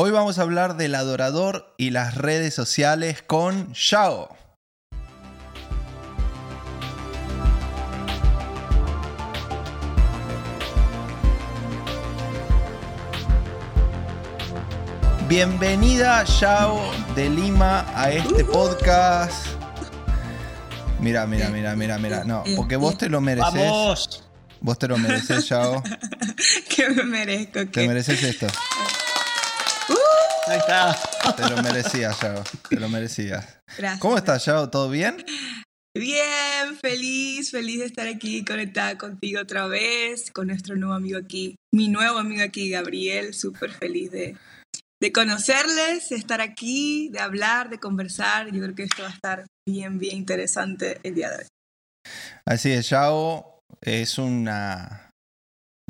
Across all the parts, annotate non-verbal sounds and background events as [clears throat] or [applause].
Hoy vamos a hablar del adorador y las redes sociales con Shao. Bienvenida Shao de Lima a este podcast. Mira, mira, mira, mira, mira. No, porque vos te lo mereces. ¡Vamos! Vos te lo mereces, Shao. [laughs] ¿Qué me merezco? Te ¿Qué? mereces esto. [laughs] Ahí está. Te lo merecías, Yao. Te lo merecías. Gracias. ¿Cómo estás, Yao? ¿Todo bien? Bien, feliz, feliz de estar aquí conectada contigo otra vez, con nuestro nuevo amigo aquí, mi nuevo amigo aquí, Gabriel, súper feliz de, de conocerles, de estar aquí, de hablar, de conversar. Yo creo que esto va a estar bien, bien interesante el día de hoy. Así es, Yao es una,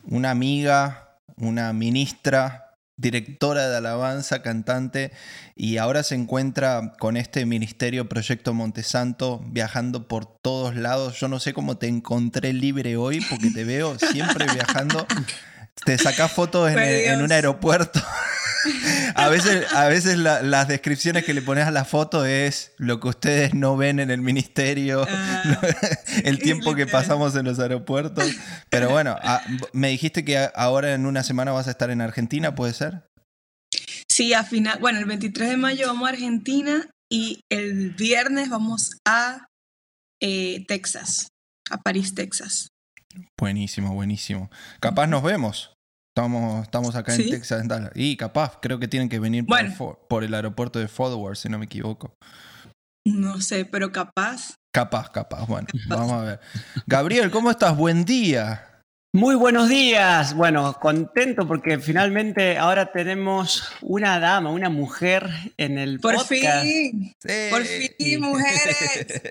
una amiga, una ministra, directora de alabanza, cantante, y ahora se encuentra con este ministerio Proyecto Montesanto viajando por todos lados. Yo no sé cómo te encontré libre hoy porque te veo siempre viajando. [laughs] Te sacás fotos en, [laughs] un aeropuerto. [laughs] A veces, a veces la- las descripciones que le pones a la foto es lo que ustedes no ven en el ministerio, Ah. [laughs] el tiempo que pasamos en los aeropuertos. Pero bueno, a- me dijiste que a- ahora en una semana vas a estar en Argentina, ¿puede ser? Sí, a final, bueno, el 23 de mayo vamos a Argentina y el viernes vamos a eh, Texas, a París, Texas. Buenísimo, buenísimo. Capaz nos vemos. Estamos, estamos acá en. Texas, en Dallas. Y capaz, creo que tienen que venir por, Bueno. Fo- por el aeropuerto de Fort Worth, si no me equivoco. No sé, pero capaz. Capaz, capaz. Bueno, vamos a ver. Gabriel, ¿cómo estás? Buen día. Muy buenos días. Bueno, contento porque finalmente ahora tenemos una dama, una mujer en el Por podcast. fin, por fin, mujeres.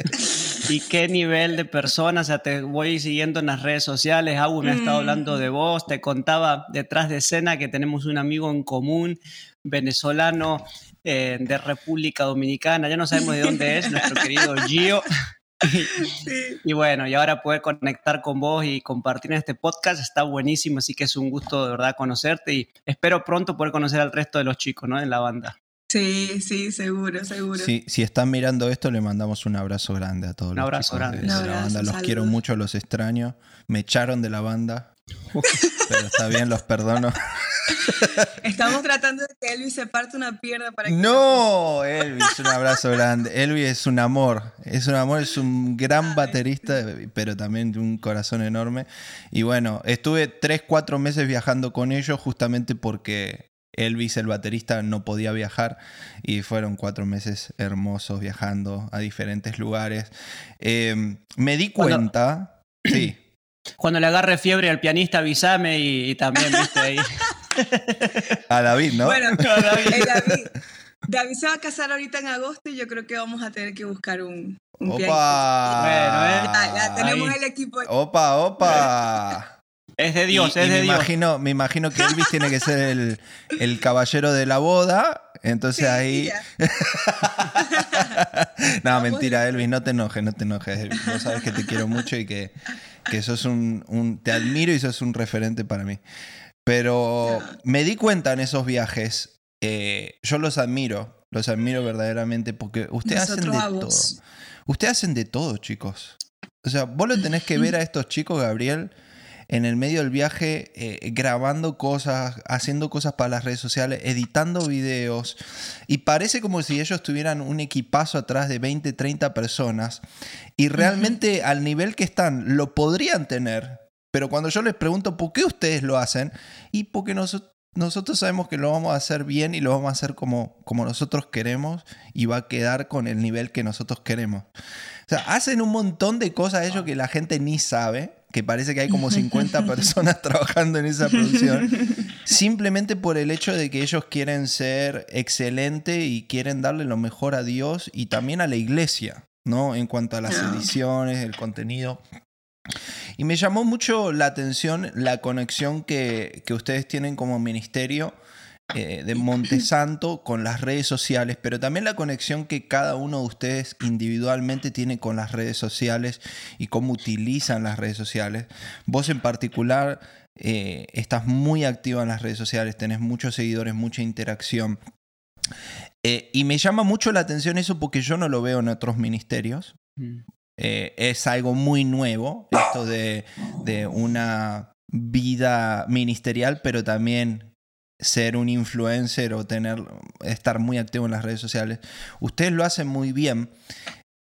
[laughs] Y qué nivel de personas, o sea, te voy siguiendo en las redes sociales, Agu me ha estado Mm. hablando de vos, te contaba detrás de escena que tenemos un amigo en común, venezolano eh, de República Dominicana, ya no sabemos de dónde es, nuestro querido Gio. Sí. [laughs] Y bueno, y ahora poder conectar con vos y compartir en este podcast está buenísimo, así que es un gusto de verdad conocerte y espero pronto poder conocer al resto de los chicos, ¿no? En la banda. Sí, sí, seguro, seguro. Sí, si están mirando esto, le mandamos un abrazo grande a todos Un los abrazo chicos grande. de, la banda. Los saludos. quiero mucho, los extraño. Me echaron de la banda. [laughs] Pero está bien, los perdono. [laughs] Estamos tratando de que Elvis se parte una pierna para que... No, Elvis, un abrazo grande. Elvis es un amor, es un amor, es un gran baterista, pero también de un corazón enorme. Y bueno, estuve tres, cuatro meses viajando con ellos justamente porque Elvis, el baterista, no podía viajar y fueron cuatro meses hermosos viajando a diferentes lugares. Eh, me di Cuando- cuenta, sí. [clears throat] Cuando le agarre fiebre al pianista, avísame y, y también, viste, ahí. [laughs] [laughs] A David, ¿no? Bueno, David. [laughs] eh, David, David se va a casar ahorita en agosto y yo creo que vamos a tener que buscar un, un. ¡Opa! Bueno, ¿eh? Ya tenemos Ahí. el equipo. ¡Opa, opa! [laughs] Es de Dios, Y- es y de me Dios. Imagino, me imagino que Elvis tiene que ser el, el caballero de la boda. Entonces Sí, ahí. no, mentira. Elvis, no te enojes, no te enojes. Elvis. Vos sabes que te quiero mucho y que, que sos un, un- Te admiro y sos un referente para mí. Pero me di cuenta en esos viajes. eh, yo los admiro, los admiro verdaderamente porque ustedes hacen de todo. Ustedes hacen de todo, chicos. O sea, vos lo tenés que ver a estos chicos, Gabriel, en el medio del viaje, eh, grabando cosas, haciendo cosas para las redes sociales, editando videos. Y parece como si ellos tuvieran un equipazo atrás de 20, 30 personas. Y realmente al nivel que están, lo podrían tener. Pero cuando yo les pregunto por qué ustedes lo hacen, y porque nosotros nosotros sabemos que lo vamos a hacer bien y lo vamos a hacer como, como nosotros queremos y va a quedar con el nivel que nosotros queremos. O sea, hacen un montón de cosas ellos que la gente ni sabe, que parece que hay como 50 [laughs] personas trabajando en esa producción, simplemente por el hecho de que ellos quieren ser excelente y quieren darle lo mejor a Dios y también a la iglesia, ¿no? En cuanto a las Ah. ediciones, el contenido. Y me llamó mucho la atención la conexión que, que ustedes tienen como ministerio eh, de Montesanto con las redes sociales, pero también la conexión que cada uno de ustedes individualmente tiene con las redes sociales y cómo utilizan las redes sociales. Vos en particular, eh, estás muy activa en las redes sociales, tenés muchos seguidores, mucha interacción. Eh, y me llama mucho la atención eso porque yo no lo veo en otros ministerios. Eh, es algo muy nuevo, esto de, de una vida ministerial, pero también ser un influencer o tener, estar muy activo en las redes sociales. Ustedes lo hacen muy bien.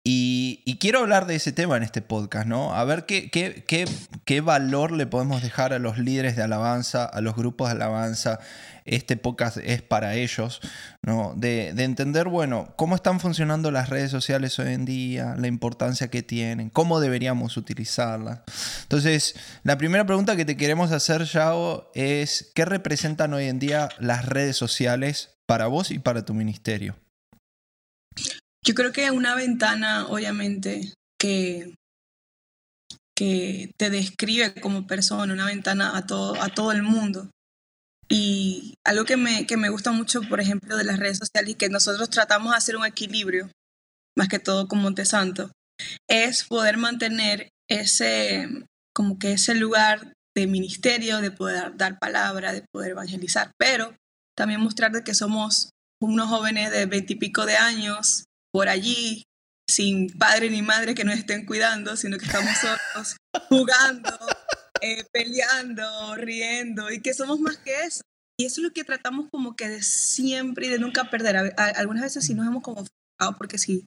Y, y quiero hablar de ese tema en este podcast, ¿no? A ver qué, qué, qué, qué valor le podemos dejar a los líderes de alabanza, a los grupos de alabanza. Este podcast es para ellos, ¿no? De, de entender, bueno, cómo están funcionando las redes sociales hoy en día, la importancia que tienen, cómo deberíamos utilizarlas. Entonces, la primera pregunta que te queremos hacer, Yao, es ¿qué representan hoy en día las redes sociales para vos y para tu ministerio? Yo creo que una ventana, obviamente, que, que te describe como persona, una ventana a todo, a todo el mundo. Y algo que me, que me gusta mucho, por ejemplo, de las redes sociales y que nosotros tratamos de hacer un equilibrio, más que todo con Montesanto, es poder mantener ese, como que ese lugar de ministerio, de poder dar palabra, de poder evangelizar, pero también mostrar de que somos unos jóvenes de veintipico de años por allí, sin padre ni madre que nos estén cuidando, sino que estamos solos, jugando, [laughs] eh, peleando, riendo, y que somos más que eso. Y eso es lo que tratamos como que de siempre y de nunca perder. A, a, algunas veces sí nos hemos como frustrado porque sí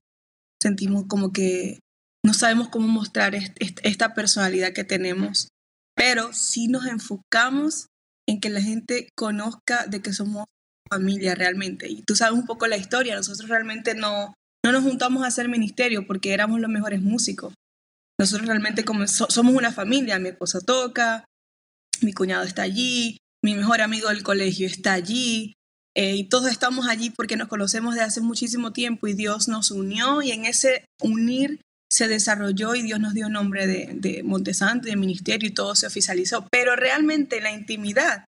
sentimos como que no sabemos cómo mostrar est est esta personalidad que tenemos, pero sí nos enfocamos en que la gente conozca de que somos familia realmente. Y tú sabes un poco la historia, nosotros realmente no, no nos juntamos a hacer ministerio porque éramos los mejores músicos. Nosotros realmente como so, somos una familia, mi esposo toca, mi cuñado está allí, mi mejor amigo del colegio está allí, eh, y todos estamos allí porque nos conocemos de hace muchísimo tiempo y Dios nos unió y en ese unir se desarrolló y Dios nos dio nombre de, de Montesanto y de ministerio y todo se oficializó. Pero realmente en la intimidad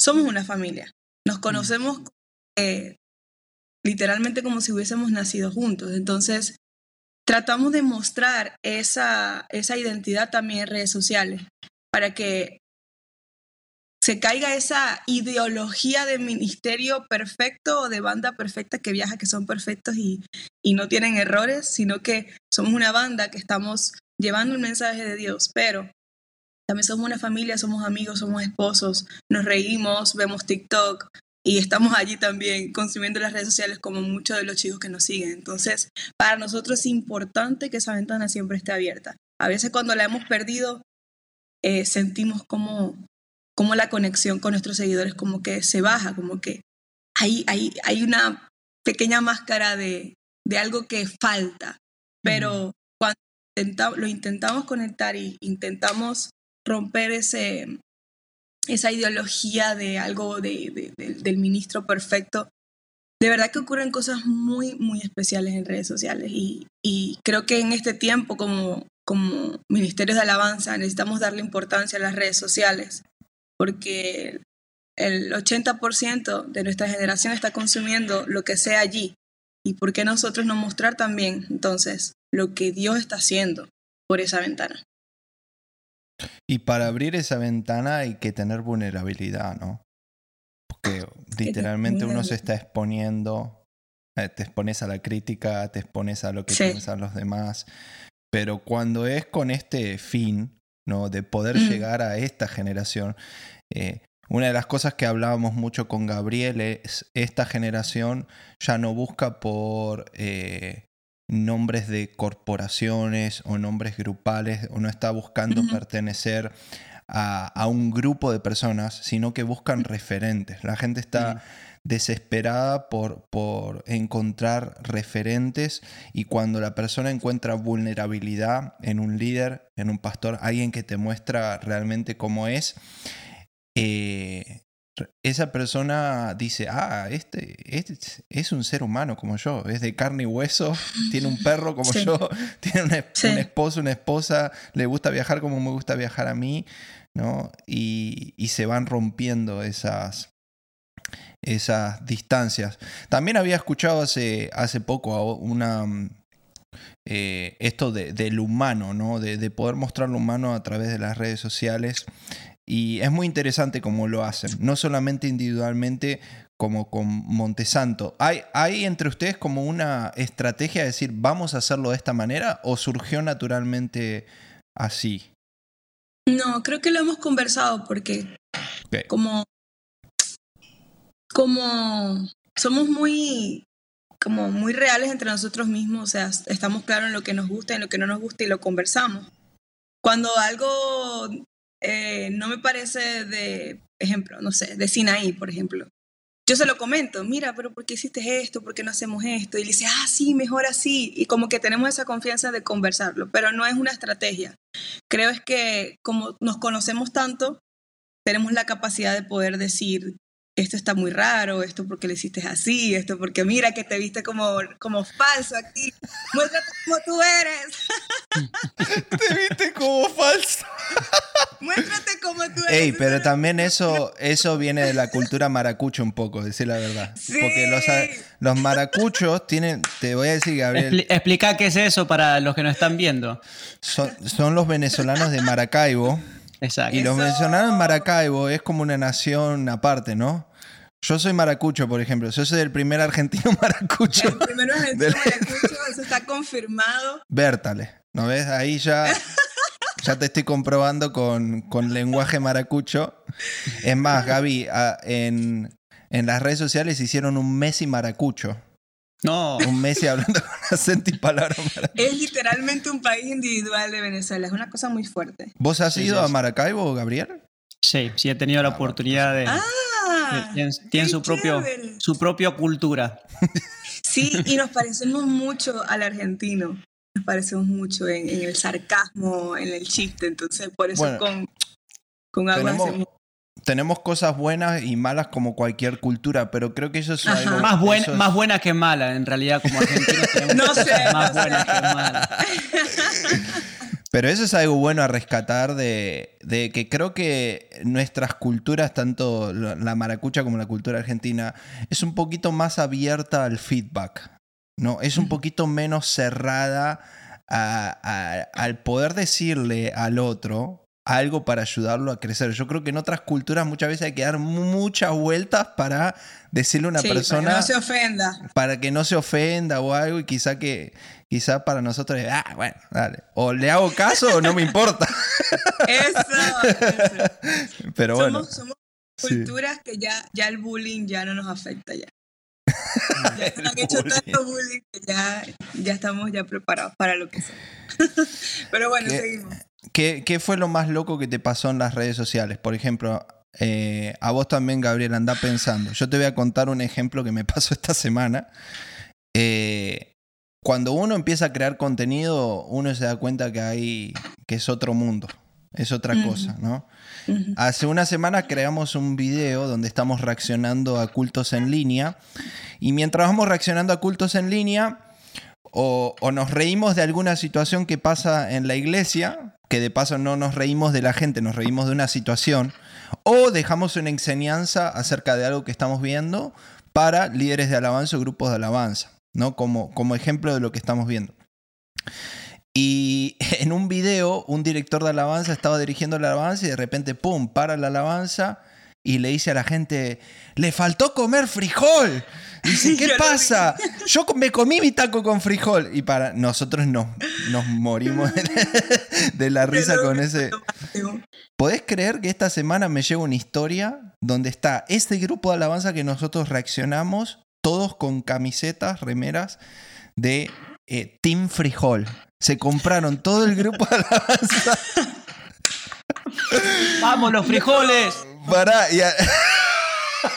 somos una familia. Nos conocemos eh, literalmente como si hubiésemos nacido juntos. Entonces, tratamos de mostrar esa, esa identidad también en redes sociales para que se caiga esa ideología de ministerio perfecto o de banda perfecta que viaja, que son perfectos y, y no tienen errores, sino que somos una banda que estamos llevando un mensaje de Dios, pero también somos una familia, somos amigos, somos esposos, nos reímos, vemos TikTok y estamos allí también consumiendo las redes sociales como muchos de los chicos que nos siguen. Entonces, para nosotros es importante que esa ventana siempre esté abierta. A veces cuando la hemos perdido, eh, sentimos como, como la conexión con nuestros seguidores como que se baja, como que hay, hay, hay una pequeña máscara de, de algo que falta, pero cuando intenta, lo intentamos conectar y intentamos romper ese, esa ideología de algo de, de, de, del ministro perfecto, de verdad que ocurren cosas muy, muy especiales en redes sociales y, y creo que en este tiempo como, como ministerios de alabanza necesitamos darle importancia a las redes sociales porque el 80% de nuestra generación está consumiendo lo que sea allí. ¿Y por qué nosotros no mostrar también entonces lo que Dios está haciendo por esa ventana? Y para abrir esa ventana hay que tener vulnerabilidad, ¿no? Porque [laughs] literalmente uno se está exponiendo, eh, te expones a la crítica, te expones a lo que sí. piensan los demás, pero cuando es con este fin, ¿no? De poder mm. llegar a esta generación, eh, una de las cosas que hablábamos mucho con Gabriel es esta generación ya no busca por eh, nombres de corporaciones o nombres grupales o no está buscando uh -huh. pertenecer a, a, un grupo de personas, sino que buscan referentes. La gente está uh -huh. desesperada por, por encontrar referentes y cuando la persona encuentra vulnerabilidad en un líder, en un pastor, alguien que te muestra realmente cómo es, eh, esa persona dice, ah, este, este, es un ser humano como yo, es de carne y hueso, [laughs] tiene un perro como sí. yo, [laughs] tiene una, sí. un esposo, una esposa, le gusta viajar como me gusta viajar a mí, ¿no? Y, y se van rompiendo esas, esas distancias. También había escuchado hace, hace poco una... Eh, esto de, del humano, ¿no? De, de poder mostrar lo humano a través de las redes sociales Y es muy interesante cómo lo hacen, no solamente individualmente como con Montesanto. ¿Hay, ¿Hay entre ustedes como una estrategia de decir vamos a hacerlo de esta manera o surgió naturalmente así? No, creo que lo hemos conversado porque como, como somos muy, como muy reales entre nosotros mismos, o sea, estamos claros en lo que nos gusta y en lo que no nos gusta y lo conversamos. Cuando algo eh, no me parece de, ejemplo, no sé, de Sinaí, por ejemplo, yo se lo comento, mira, pero ¿por qué hiciste esto? ¿Por qué no hacemos esto? Y le dice, ah, sí, mejor así. Y como que tenemos esa confianza de conversarlo, pero no es una estrategia. Creo es que como nos conocemos tanto, tenemos la capacidad de poder decir, esto está muy raro, esto porque lo hiciste así, esto porque mira que te viste como, como falso aquí, muéstrate como tú eres, [laughs] Te viste como falso. [laughs] muéstrate como tú eres. Ey, pero también eso, eso viene de la cultura maracucho un poco, decir la verdad. Sí. Porque los, los maracuchos tienen, te voy a decir, Gabriel, Expli- explica qué es eso para los que nos están viendo. son, son los venezolanos de Maracaibo. Exacto. Y los Eso. venezolanos en Maracaibo es como una nación aparte, ¿no? Yo soy maracucho, por ejemplo. Yo soy el primer argentino [laughs] maracucho. El primero argentino Del- maracucho, [laughs] eso está confirmado. Bértale, ¿no ves? Ahí ya, ya te estoy comprobando con, con lenguaje maracucho. Es más, Gaby, a- en, en las redes sociales hicieron un Messi maracucho. No, Un Messi [laughs] hablando con acento y. Es literalmente un país individual de Venezuela, es una cosa muy fuerte. ¿Vos has Sí, ido sí, a. Maracaibo, Gabriel? sí, sí he tenido la oportunidad de... Ah, tienen su, propio, su propia cultura. [laughs] Sí, y nos parecemos mucho al argentino. Nos parecemos mucho en, en el sarcasmo, en el chiste. Entonces, por eso Bueno, con, con agua tenemos- hacemos. Tenemos cosas buenas y malas como cualquier cultura, pero creo que eso es Ajá. algo... Más, buen, eso es- más buena que mala, en realidad, como argentinos tenemos [laughs] No cosas sé, más no buenas sé. que malas. [laughs] Pero eso es algo bueno a rescatar de, de que creo que nuestras culturas, tanto la maracucha como la cultura argentina, es un poquito más abierta al feedback. ¿no? Es un poquito menos cerrada a- a- al poder decirle al otro algo para ayudarlo a crecer. Yo creo que en otras culturas muchas veces hay que dar muchas vueltas para decirle a una Sí, para que persona no se ofenda. para que no se ofenda o algo y quizá que quizá para nosotros es, ah, bueno, dale. O le hago caso o no me importa. [laughs] Eso, eso. Pero bueno, somos somos sí. culturas que ya, ya el bullying ya no nos afecta ya. [laughs] Ya nos han hecho bullying. tanto bullying que ya, ya estamos ya preparados para lo que sea. [laughs] Pero bueno, ¿Qué? seguimos. ¿Qué, qué fue lo más loco que te pasó en las redes sociales? Por ejemplo, eh, a vos también, Gabriel, anda pensando. Yo te voy a contar un ejemplo que me [laughs] pasó esta semana. Eh, cuando uno empieza a crear contenido, uno se da cuenta que hay que es otro mundo, es otra cosa, ¿no? Hace una semana creamos un video donde estamos reaccionando a cultos en línea y mientras vamos reaccionando a cultos en línea o, nos reímos de alguna situación que pasa en la iglesia, que de paso no nos reímos de la gente, nos reímos de una situación, o dejamos una enseñanza acerca de algo que estamos viendo para líderes de alabanza o grupos de alabanza, ¿no? Como, como ejemplo de lo que estamos viendo. Y [laughs] en un video, un director de alabanza estaba dirigiendo la alabanza y de repente, ¡pum!, para la alabanza y le dice a la gente, le faltó comer frijol. Y dice, [laughs] ¿qué pasa? Yo me comí mi taco con frijol. Y para nosotros nos, nos morimos de la, de la risa con ese... ¿Podés creer que esta semana me llevo una historia donde está este grupo de alabanza que nosotros reaccionamos, todos con camisetas, remeras de eh, Team Frijol? Se compraron todo el grupo de alabanza ¡Vamos, los frijoles! para... Y, a-.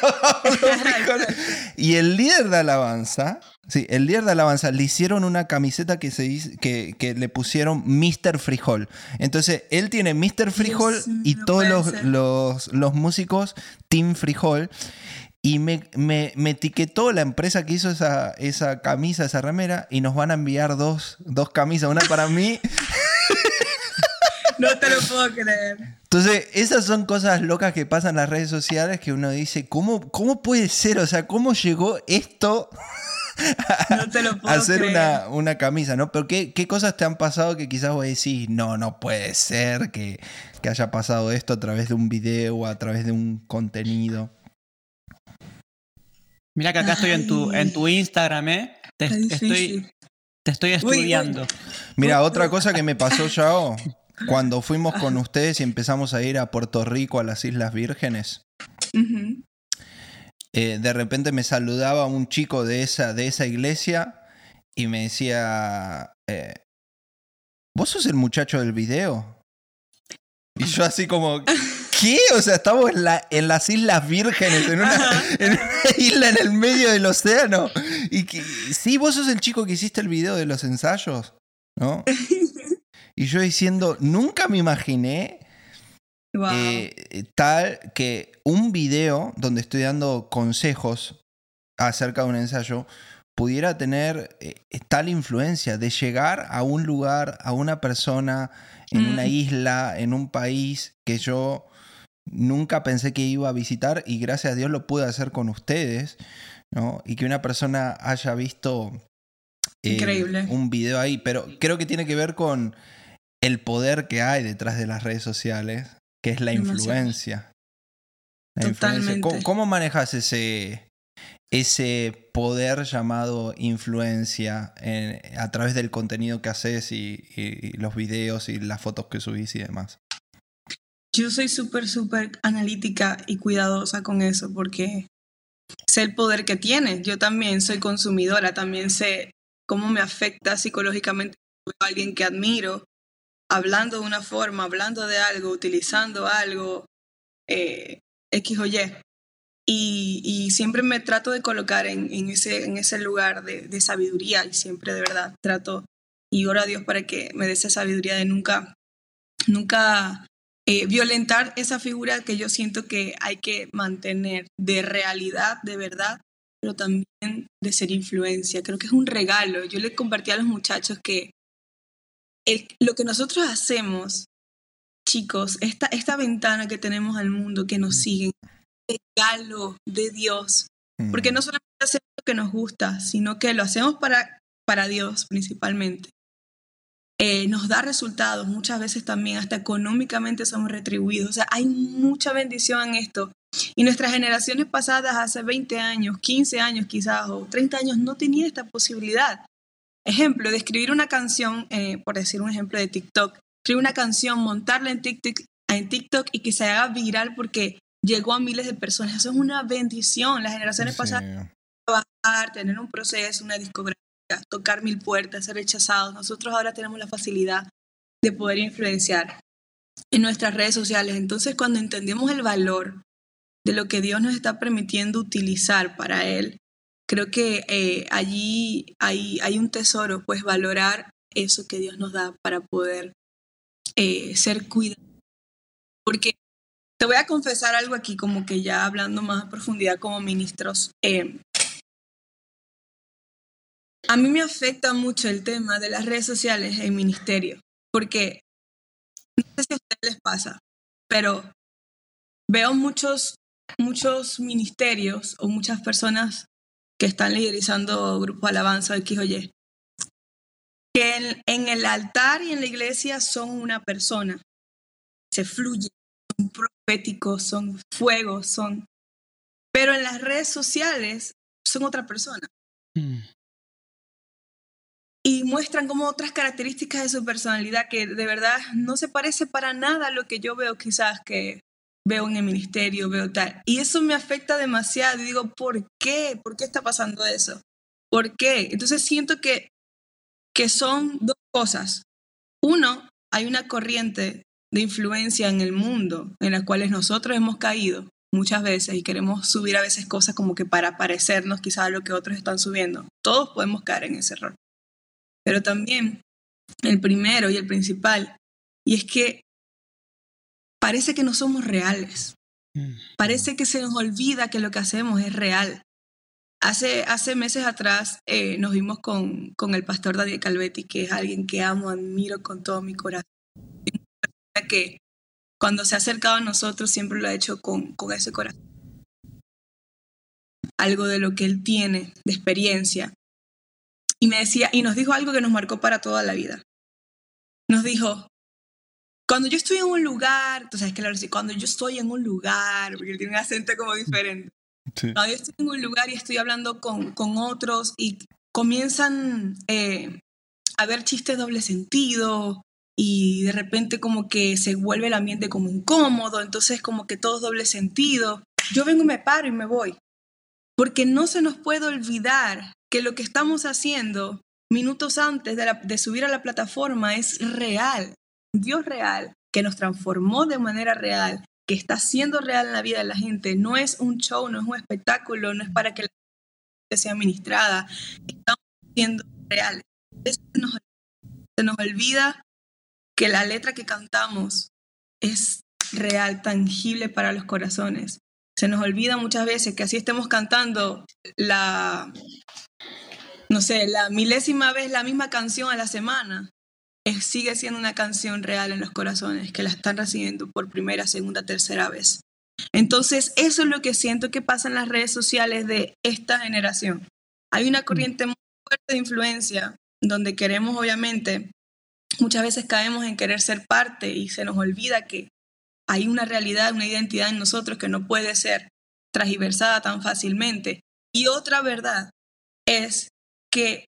[laughs] Y el líder de alabanza, sí, el líder de alabanza le hicieron una camiseta que, se, que, que le pusieron Mr. Frijol. Entonces, él tiene Mr. Frijol Dios y no todos los, los, los músicos Team Frijol. Y me, me- me etiquetó la empresa que hizo esa, esa camisa, esa remera, y nos van a enviar dos, dos camisas, una para mí. [laughs] No te lo puedo creer. Entonces, esas son cosas locas que pasan en las redes sociales que uno dice, ¿cómo, cómo puede ser? O sea, ¿cómo llegó esto [laughs] No te lo puedo hacer una, una camisa, ¿no? Pero ¿qué, ¿qué cosas te han pasado que quizás vos decís, no, no puede ser que, que haya pasado esto a través de un video o a través de un contenido? Mira que acá estoy en tu, en tu Instagram, ¿eh? Te, estoy, te estoy uy. estudiando. Mira, otra cosa que me pasó, Yao, cuando fuimos con ustedes y empezamos a ir a Puerto Rico, a las Islas Vírgenes, eh, de repente me saludaba un chico de esa, de esa iglesia y me decía, eh, ¿vos sos el muchacho del video? Y yo así como, ¿qué? O sea, estamos en, la, en las Islas Vírgenes, en una, en una isla en el medio del océano. Y que, sí, vos sos el chico que hiciste el video de los ensayos, ¿no? [laughs] Y yo diciendo, nunca me imaginé Wow. eh, tal que un video donde estoy dando consejos acerca de un ensayo pudiera tener eh, tal influencia de llegar a un lugar, a una persona, en una Mm. isla, en un país que yo nunca pensé que iba a visitar y gracias a Dios lo pude hacer con ustedes, ¿no? Y que una persona haya visto eh, Increíble. un video ahí, pero creo que tiene que ver con el poder que hay detrás de las redes sociales, que es la influencia. La influencia. Totalmente. ¿Cómo, cómo manejas ese, ese poder llamado influencia en- a través del contenido que haces y, y- los videos y las fotos que subís y demás? Yo soy súper, súper analítica y cuidadosa con eso porque sé el poder que tiene. Yo también soy consumidora, también sé cómo me afecta psicológicamente a alguien que admiro, hablando de una forma, hablando de algo, utilizando algo, eh, X o Y. Y, y siempre me trato de colocar en, en ese, en ese lugar de, de sabiduría y siempre de verdad trato y oro a Dios para que me dé esa sabiduría de nunca, nunca eh, violentar esa figura que yo siento que hay que mantener de realidad, de verdad, pero también de ser influencia. Creo que es un regalo. Yo le compartí a los muchachos que el- lo que nosotros hacemos, chicos, esta, esta ventana que tenemos al mundo, que nos siguen, regalo de Dios. Porque Mm. no solamente hacemos lo que nos gusta, sino que lo hacemos para, para Dios principalmente. Eh, nos da resultados, muchas veces también hasta económicamente somos retribuidos. O sea, hay mucha bendición en esto. Y nuestras generaciones pasadas, hace 20 años, 15 años quizás, o 30 años, no tenían esta posibilidad. Ejemplo, de escribir una canción, eh, por decir un ejemplo de TikTok, escribir una canción, montarla en TikTok, en TikTok y que se haga viral porque llegó a miles de personas. Eso es una bendición. Las generaciones Sí. pasadas trabajar, tener un proceso, una discográfica, tocar mil puertas, ser rechazados. Nosotros ahora tenemos la facilidad de poder influenciar en nuestras redes sociales. Entonces, cuando entendemos el valor de lo que Dios nos está permitiendo utilizar para Él, creo que eh, allí hay, hay un tesoro, pues valorar eso que Dios nos da para poder eh, ser cuidadosos. Porque te voy a confesar algo aquí, como que ya hablando más a profundidad como ministros. eh, a mí me afecta mucho el tema de las redes sociales en ministerio, porque no sé si a ustedes les pasa, pero veo muchos, muchos ministerios o muchas personas que están liderizando grupos alabanza X o Y, que en, en el altar y en la iglesia son una persona, se fluyen, son proféticos, son fuegos, son... Pero en las redes sociales son otra persona. Mm. y muestran como otras características de su personalidad que de verdad no se parece para nada a lo que yo veo quizás que veo en el ministerio, veo tal. Y eso me afecta demasiado y digo, ¿por qué? ¿Por qué está pasando eso? ¿Por qué? Entonces siento que, que son dos cosas. Uno, hay una corriente de influencia en el mundo en las cuales nosotros hemos caído muchas veces y queremos subir a veces cosas como que para parecernos quizás a lo que otros están subiendo. Todos podemos caer en ese error. Pero también el primero y el principal, y es que parece que no somos reales. Mm. Parece que se nos olvida que lo que hacemos es real. Hace, hace meses atrás eh, nos vimos con, con el pastor Daniel Calvetti, que es alguien que amo, admiro con todo mi corazón. Que cuando se ha acercado a nosotros siempre lo ha hecho con, con ese corazón. Algo de lo que él tiene, de experiencia. y me decía, y nos dijo algo que nos marcó para toda la vida. Nos dijo, cuando yo estoy en un lugar, tú sabes que le cuando yo estoy en un lugar, porque tiene un acento como diferente. Cuando yo estoy en un lugar y estoy hablando con, con otros y comienzan eh, a ver chistes doble sentido y de repente como que se vuelve el ambiente como incómodo, entonces como que todo es doble sentido. Yo vengo me paro y me voy, porque no se nos puede olvidar que lo que estamos haciendo minutos antes de, subir a la plataforma es real. Dios real, que nos transformó de manera real, que está siendo real en la vida de la gente. No es un show, no es un espectáculo, no es para que la gente sea ministrada. Estamos siendo reales. Se nos, se nos olvida que la letra que cantamos es real, tangible para los corazones. Se nos olvida muchas veces que así estemos cantando la no sé, la milésima vez la misma canción a la semana, sigue siendo una canción real en los corazones que la están recibiendo por primera, segunda, tercera vez. Entonces, eso es lo que siento que pasa en las redes sociales de esta generación. Hay una corriente muy fuerte de influencia donde queremos, obviamente, muchas veces caemos en querer ser parte y se nos olvida que hay una realidad, una identidad en nosotros que no puede ser transversada tan fácilmente. Y otra verdad es que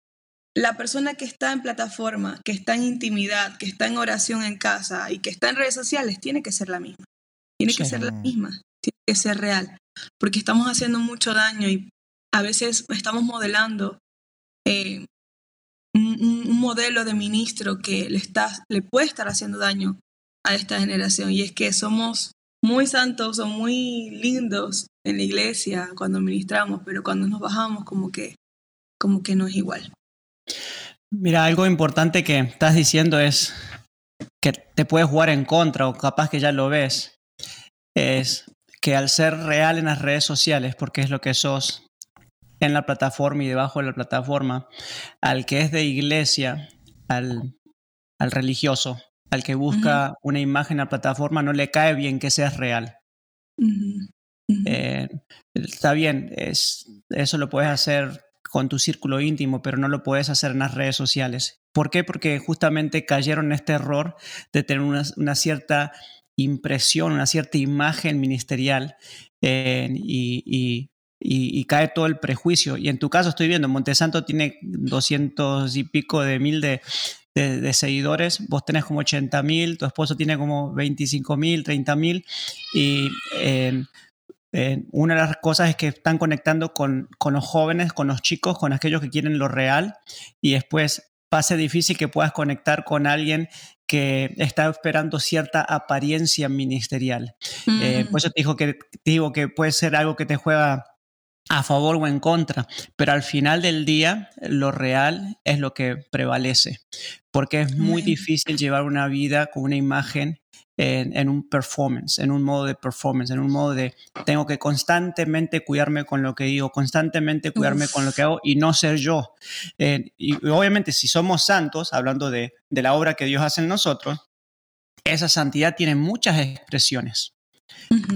la persona que está en plataforma, que está en intimidad, que está en oración en casa y que está en redes sociales, tiene que ser la misma. Tiene que ser la misma, tiene que ser real, porque estamos haciendo mucho daño y a veces estamos modelando eh, un, modelo de ministro que le, está, le puede estar haciendo daño a esta generación y es que somos muy santos o muy lindos en la iglesia cuando ministramos, pero cuando nos bajamos como que como que no es igual. Mira, algo importante que estás diciendo es que te puedes jugar en contra o capaz que ya lo ves, es que al ser real en las redes sociales, porque es lo que sos en la plataforma y debajo de la plataforma, al que es de iglesia, al, al religioso, al que busca una imagen en la plataforma, no le cae bien que seas real. Eh, está bien, es, eso lo puedes hacer con tu círculo íntimo, pero no lo puedes hacer en las redes sociales. ¿Por qué? Porque justamente cayeron en este error de tener una, cierta impresión, una cierta imagen ministerial eh, y, cae todo el prejuicio. Y en tu caso estoy viendo, Montesanto tiene 200 y pico de mil de, seguidores, vos tenés como 80 mil, tu esposo tiene como 25 mil, 30 mil y... Eh, eh, una de las cosas es que están conectando con, los jóvenes, con los chicos, con aquellos que quieren lo real y después pase difícil que puedas conectar con alguien que está esperando cierta apariencia ministerial. Eh, por eso te, digo que, te digo que puede ser algo que te juega a favor o en contra, pero al final del día lo real es lo que prevalece, porque es muy difícil llevar una vida con una imagen en, un performance, en un modo de performance, en un modo de tengo que constantemente cuidarme con lo que digo, constantemente cuidarme con lo que hago y no ser yo. Eh, y, obviamente si somos santos, hablando de, de la obra que Dios hace en nosotros, esa santidad tiene muchas expresiones.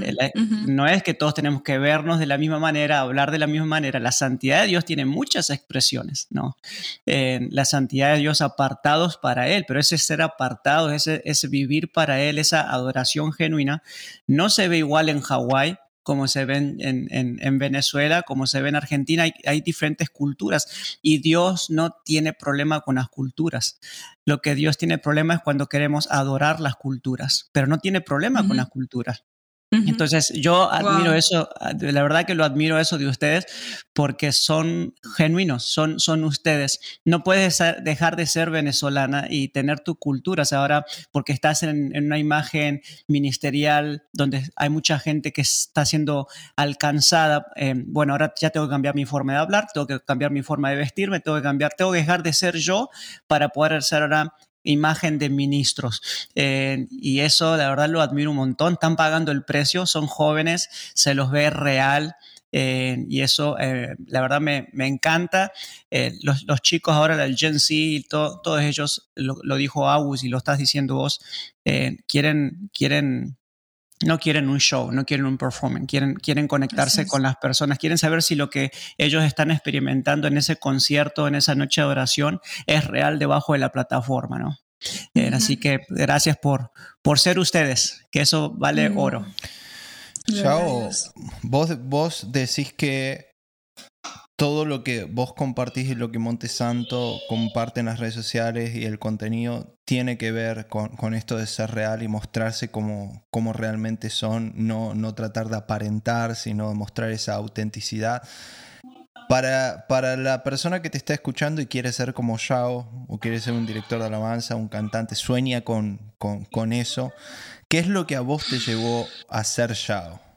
Eh, no es que todos tenemos que vernos de la misma manera, hablar de la misma manera. La santidad de Dios tiene muchas expresiones, ¿no? Eh, la santidad de Dios apartados para Él, pero ese ser apartado, ese, ese vivir para Él, esa adoración genuina, no se ve igual en Hawái como se ve en, en, Venezuela, como se ve en Argentina, hay, hay, diferentes culturas y Dios no tiene problema con las culturas. Lo que Dios tiene problema es cuando queremos adorar las culturas, pero no tiene problema con las culturas. Entonces, yo admiro eso, la verdad que lo admiro eso de ustedes porque son genuinos, son, son ustedes. No puedes dejar de ser venezolana y tener tu cultura. ahora, porque estás en, una imagen ministerial donde hay mucha gente que está siendo alcanzada. Eh, bueno, ahora ya tengo que cambiar mi forma de hablar, tengo que cambiar mi forma de vestirme, tengo que cambiar, tengo que dejar de ser yo para poder ser ahora imagen de ministros. Eh, y eso, la verdad, lo admiro un montón. Están pagando el precio, son jóvenes, se los ve real. Eh, y eso, eh, la verdad, me, me encanta. Los, los, chicos ahora, el Gen Z, todos ellos, lo, lo, dijo Agus y lo estás diciendo vos, quieren, quieren no quieren un show, no quieren un performance, quieren, quieren conectarse con las personas, quieren saber si lo que ellos están experimentando en ese concierto, en esa noche de oración, es real debajo de la plataforma, ¿no? Eh, así que gracias por, por ser ustedes, que eso vale oro. Chao, vos, vos decís que todo lo que vos compartís y lo que Montesanto comparte en las redes sociales y el contenido tiene que ver con, esto de ser real y mostrarse como, como realmente son, no, no tratar de aparentar, sino mostrar esa autenticidad. Para, para, la persona que te está escuchando y quiere ser como Yao, o quiere ser un director de alabanza, un cantante, sueña con, con, con eso, ¿qué es lo que a vos te llevó a ser Yao?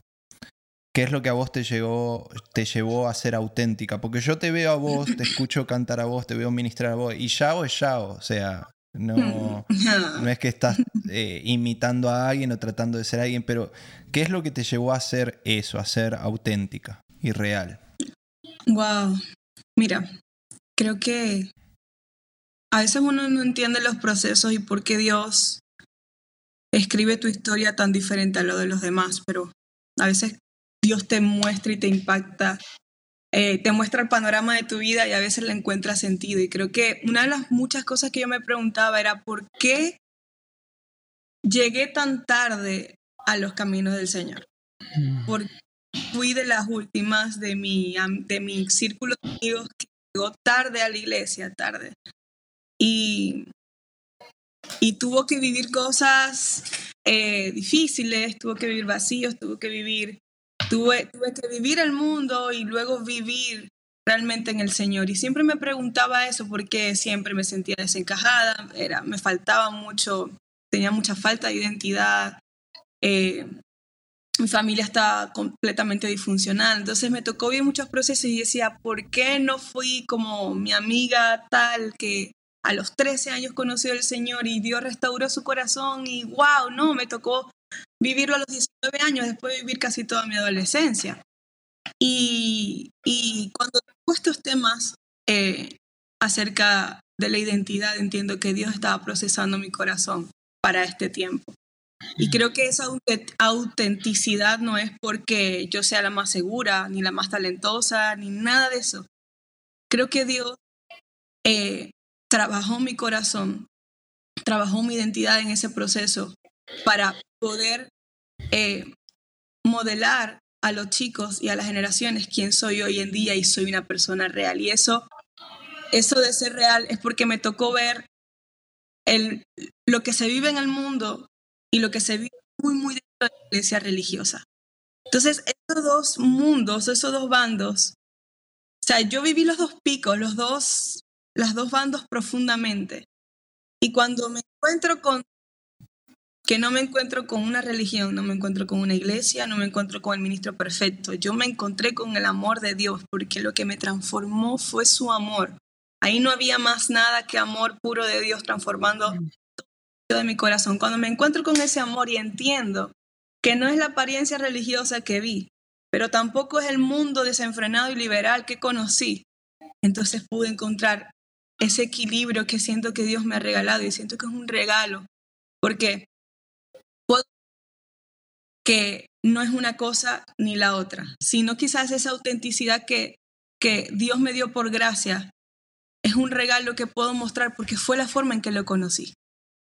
¿Qué es lo que a vos te llevó, te llevó a ser auténtica? Porque yo te veo a vos, te escucho [laughs] cantar a vos, te veo ministrar a vos, y Yao es Yao, o sea, [laughs] no, no es que estás eh, imitando a alguien o tratando de ser alguien, pero ¿qué es lo que te llevó a hacer eso, a ser auténtica y real? Wow, mira, creo que a veces uno no entiende los procesos y por qué Dios escribe tu historia tan diferente a lo de los demás, pero a veces Dios te muestra y te impacta, eh, te muestra el panorama de tu vida y a veces le encuentra sentido. Y creo que una de las muchas cosas que yo me preguntaba era por qué llegué tan tarde a los caminos del Señor. Mm. Porque fui de las últimas de mi, de mi círculo de amigos que llegó tarde a la iglesia, tarde. Y, y tuvo que vivir cosas eh, difíciles, tuvo que vivir vacíos, tuvo que vivir Tuve, que vivir el mundo y luego vivir realmente en el Señor. Y siempre me preguntaba eso porque siempre me sentía desencajada, era, me faltaba mucho, tenía mucha falta de identidad. Eh, mi familia estaba completamente disfuncional, entonces me tocó vivir muchos procesos y decía, ¿por qué no fui como mi amiga tal que a los 13 años conoció al Señor y Dios restauró su corazón y wow, no, me tocó vivirlo a los 19 años, después de vivir casi toda mi adolescencia. Y, y cuando toco estos temas eh, acerca de la identidad, entiendo que Dios estaba procesando mi corazón para este tiempo. Y creo que esa autenticidad no es porque yo sea la más segura, ni la más talentosa, ni nada de eso. Creo que Dios eh, trabajó mi corazón, trabajó mi identidad en ese proceso para poder eh, modelar a los chicos y a las generaciones quién soy hoy en día y soy una persona real. Y eso, eso de ser real es porque me tocó ver el, lo que se vive en el mundo y lo que se vive muy, muy dentro de la iglesia religiosa. Entonces, esos dos mundos, esos dos bandos, o sea, yo viví los dos picos, los dos, los dos bandos profundamente. Y cuando me encuentro con que no me encuentro con una religión, no me encuentro con una iglesia, no me encuentro con el ministro perfecto. Yo me encontré con el amor de Dios, porque lo que me transformó fue su amor. Ahí no había más nada que amor puro de Dios transformando todo de mi corazón. Cuando me encuentro con ese amor y entiendo que no es la apariencia religiosa que vi, pero tampoco es el mundo desenfrenado y liberal que conocí, entonces pude encontrar ese equilibrio que siento que Dios me ha regalado y siento que es un regalo. Porque que no es una cosa ni la otra, sino quizás esa autenticidad que, que Dios me dio por gracia es un regalo que puedo mostrar porque fue la forma en que lo conocí.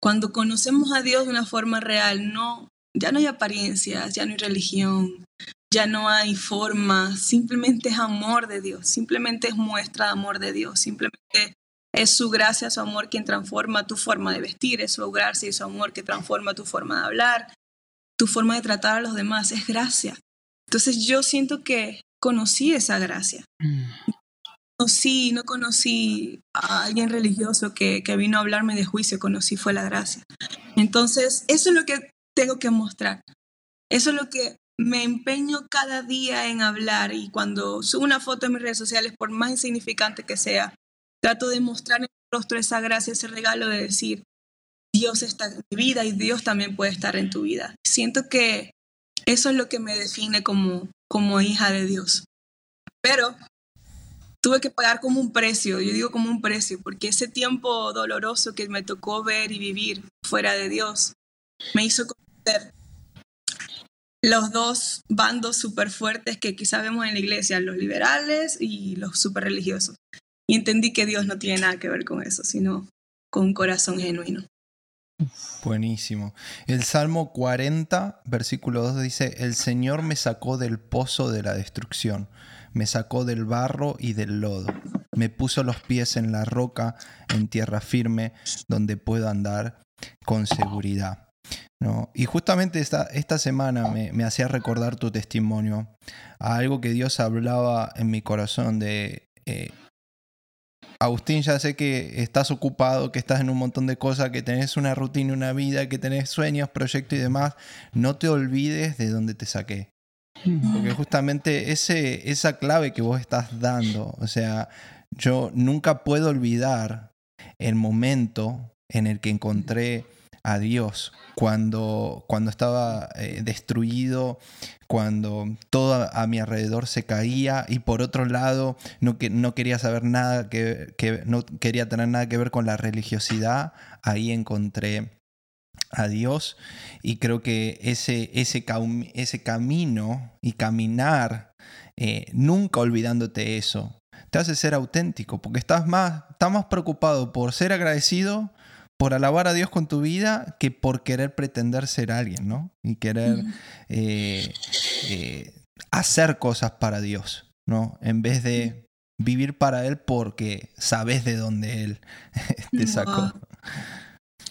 Cuando conocemos a Dios de una forma real, no, ya no hay apariencias, ya no hay religión, ya no hay forma, simplemente es amor de Dios, simplemente es muestra de amor de Dios, simplemente es su gracia, su amor quien transforma tu forma de vestir, es su gracia y su amor que transforma tu forma de hablar, tu forma de tratar a los demás, es gracia. Entonces yo siento que conocí esa gracia. Mm. Conocí, no conocí a alguien religioso que, que vino a hablarme de juicio, conocí fue la gracia. Entonces, eso es lo que tengo que mostrar. Eso es lo que me empeño cada día en hablar y cuando subo una foto en mis redes sociales, por más insignificante que sea, trato de mostrar en el rostro esa gracia, ese regalo de decir, Dios está en mi vida y Dios también puede estar en tu vida. Siento que eso es lo que me define como, como hija de Dios. Pero tuve que pagar como un precio, yo digo como un precio, porque ese tiempo doloroso que me tocó ver y vivir fuera de Dios me hizo conocer los dos bandos súper fuertes que quizá vemos en la iglesia, los liberales y los súper religiosos. Y entendí que Dios no tiene nada que ver con eso, sino con un corazón genuino. Buenísimo. El Salmo 40, versículo 2 dice, El Señor me sacó del pozo de la destrucción, me sacó del barro y del lodo, me puso los pies en la roca, en tierra firme, donde puedo andar con seguridad. ¿No? Y justamente esta, esta semana me, hacía recordar tu testimonio a algo que Dios hablaba en mi corazón de... Eh, Agustín, ya sé que estás ocupado, que estás en un montón de cosas, que tenés una rutina, una vida, que tenés sueños, proyectos y demás. No te olvides de dónde te saqué. Porque justamente ese, esa clave que vos estás dando, o sea, yo nunca puedo olvidar el momento en el que encontré a Dios cuando, cuando estaba eh, destruido, cuando todo a mi alrededor se caía y por otro lado no, que, no quería saber nada, que, que, no quería tener nada que ver con la religiosidad, ahí encontré a Dios y creo que ese, ese, ese camino y caminar, eh, nunca olvidándote eso, te hace ser auténtico, porque estás más, estás más preocupado por ser agradecido por alabar a Dios con tu vida que por querer pretender ser alguien, ¿no? Y querer eh, eh, hacer cosas para Dios, ¿no? En vez de vivir para Él porque sabes de dónde Él [laughs] te sacó.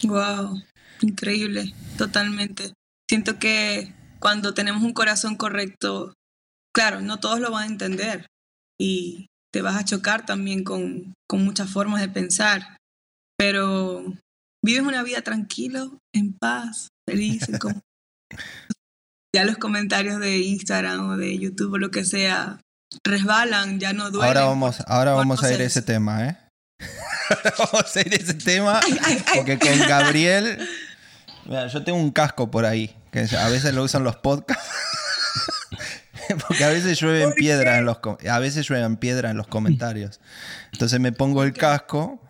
Wow. increíble, totalmente. Siento que cuando tenemos un corazón correcto, claro, no todos lo van a entender y te vas a chocar también con, con muchas formas de pensar, pero vives una vida tranquilo, en paz, feliz. [laughs] ya los comentarios de Instagram o de YouTube o lo que sea resbalan, ya no duelen. Ahora vamos, ahora [laughs] vamos a ir a ese tema, ¿eh? vamos a ir a ese tema porque con Gabriel, [laughs] mira, yo tengo un casco por ahí que a veces lo usan los podcasts. porque a veces llueven piedra en los a veces llueven piedra en los comentarios. Entonces me pongo el casco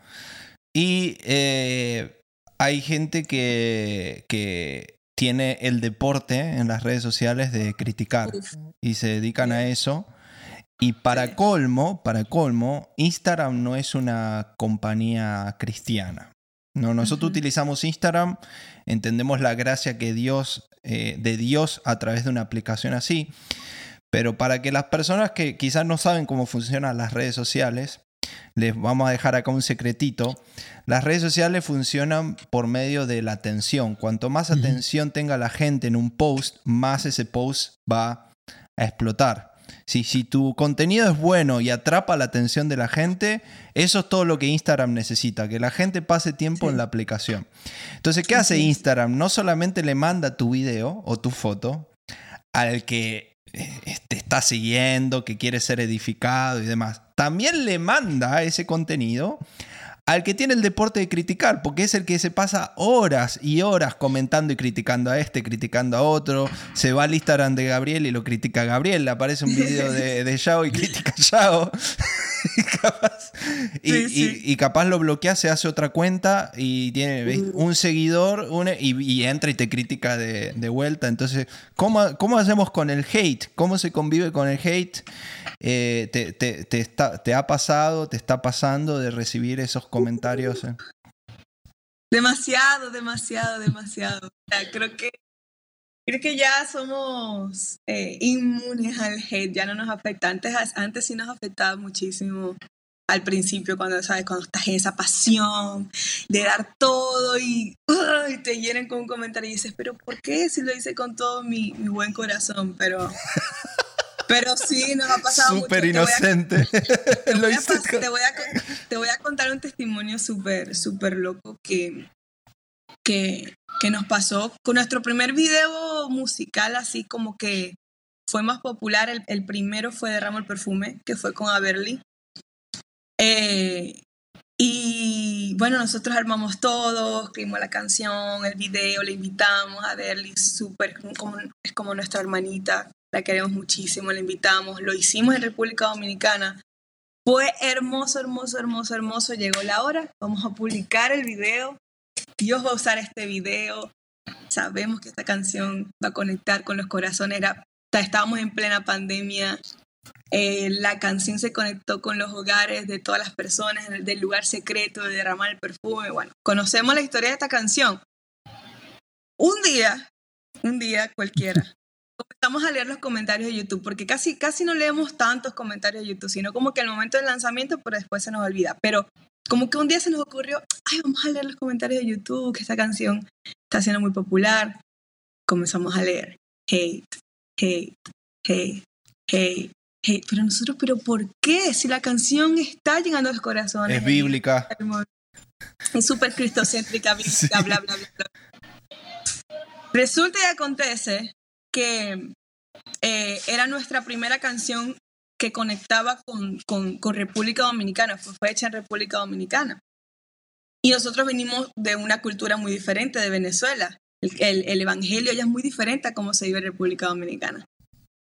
y eh, hay gente que, que tiene el deporte en las redes sociales de criticar y se dedican a eso. Y para colmo, para colmo, Instagram no es una compañía cristiana. No, nosotros utilizamos Instagram, entendemos la gracia que Dios, eh, de Dios a través de una aplicación así, pero para que las personas que quizás no saben cómo funcionan las redes sociales, les vamos a dejar acá un secretito. Las redes sociales funcionan por medio de la atención. Cuanto más atención tenga la gente en un post, más ese post va a explotar. Si, si tu contenido es bueno y atrapa la atención de la gente, eso es todo lo que Instagram necesita, que la gente pase tiempo en la aplicación. Entonces, ¿qué hace Instagram? No solamente le manda tu video o tu foto al que eh, te está siguiendo, que quiere ser edificado y demás. También le manda ese contenido al que tiene el deporte de criticar, porque es el que se pasa horas y horas comentando y criticando a este, criticando a otro. Se va al Instagram de Gabriel y lo critica a Gabriel. Le aparece un video de, de Yao y critica a Yao. [laughs] y, capaz, lo bloquea, se hace otra cuenta y tiene mm. un seguidor y, entra y te critica de, vuelta. Entonces, ¿cómo, ¿cómo, hacemos con el hate? ¿Cómo se convive con el hate? Eh, te, te, está, ¿Te ha pasado, te está pasando de recibir esos comentarios? Eh? Demasiado, demasiado, demasiado. creo que creo que ya somos eh, inmunes al hate, ya no nos afecta. Antes, antes sí nos afectaba muchísimo al principio, cuando, ¿sabes? cuando estás en esa pasión de dar todo y, te llenan con un comentario y dices, pero ¿por qué si lo hice con todo mi, mi buen corazón? Pero [laughs] pero sí, nos ha pasado Súper inocente. Te voy, a, te, voy a, contar un testimonio súper, súper loco que, que, que nos pasó con nuestro primer video musical, así como que fue más popular. El, el primero fue de Ramo el Perfume, que fue con Averly. Eh, y bueno, nosotros armamos todo, escribimos la canción, el video, le invitamos a Averly, súper, es como nuestra hermanita la queremos muchísimo, la invitamos, lo hicimos en República Dominicana. Fue hermoso, hermoso, hermoso, hermoso. Llegó la hora, vamos a publicar el video. Dios va a usar este video. sabemos que esta canción va a conectar con los corazones. Era, estábamos en plena pandemia. Eh, la canción se conectó con los hogares de todas las personas, del lugar secreto de derramar el perfume. Bueno, conocemos la historia de esta canción. Un día, un día cualquiera, comenzamos a leer los comentarios de YouTube, porque casi, casi no leemos tantos comentarios de YouTube, sino como que al momento del lanzamiento, pero después se nos olvida. Pero como que un día se nos ocurrió, ay, vamos a leer los comentarios de YouTube, que esta canción está siendo muy popular. Comenzamos a leer hate, hate, hate, hate, hate. Pero nosotros, ¿pero por qué? Si la canción está llegando a los corazones. Es bíblica. Es súper cristocéntrica, bíblica, [laughs] bla, bla, bla, bla. Resulta y acontece que eh, era nuestra primera canción que conectaba con, con, República Dominicana, fue, fue, hecha en República Dominicana. Y nosotros venimos de una cultura muy diferente de Venezuela. El, el, evangelio ya es muy diferente a cómo se vive en República Dominicana.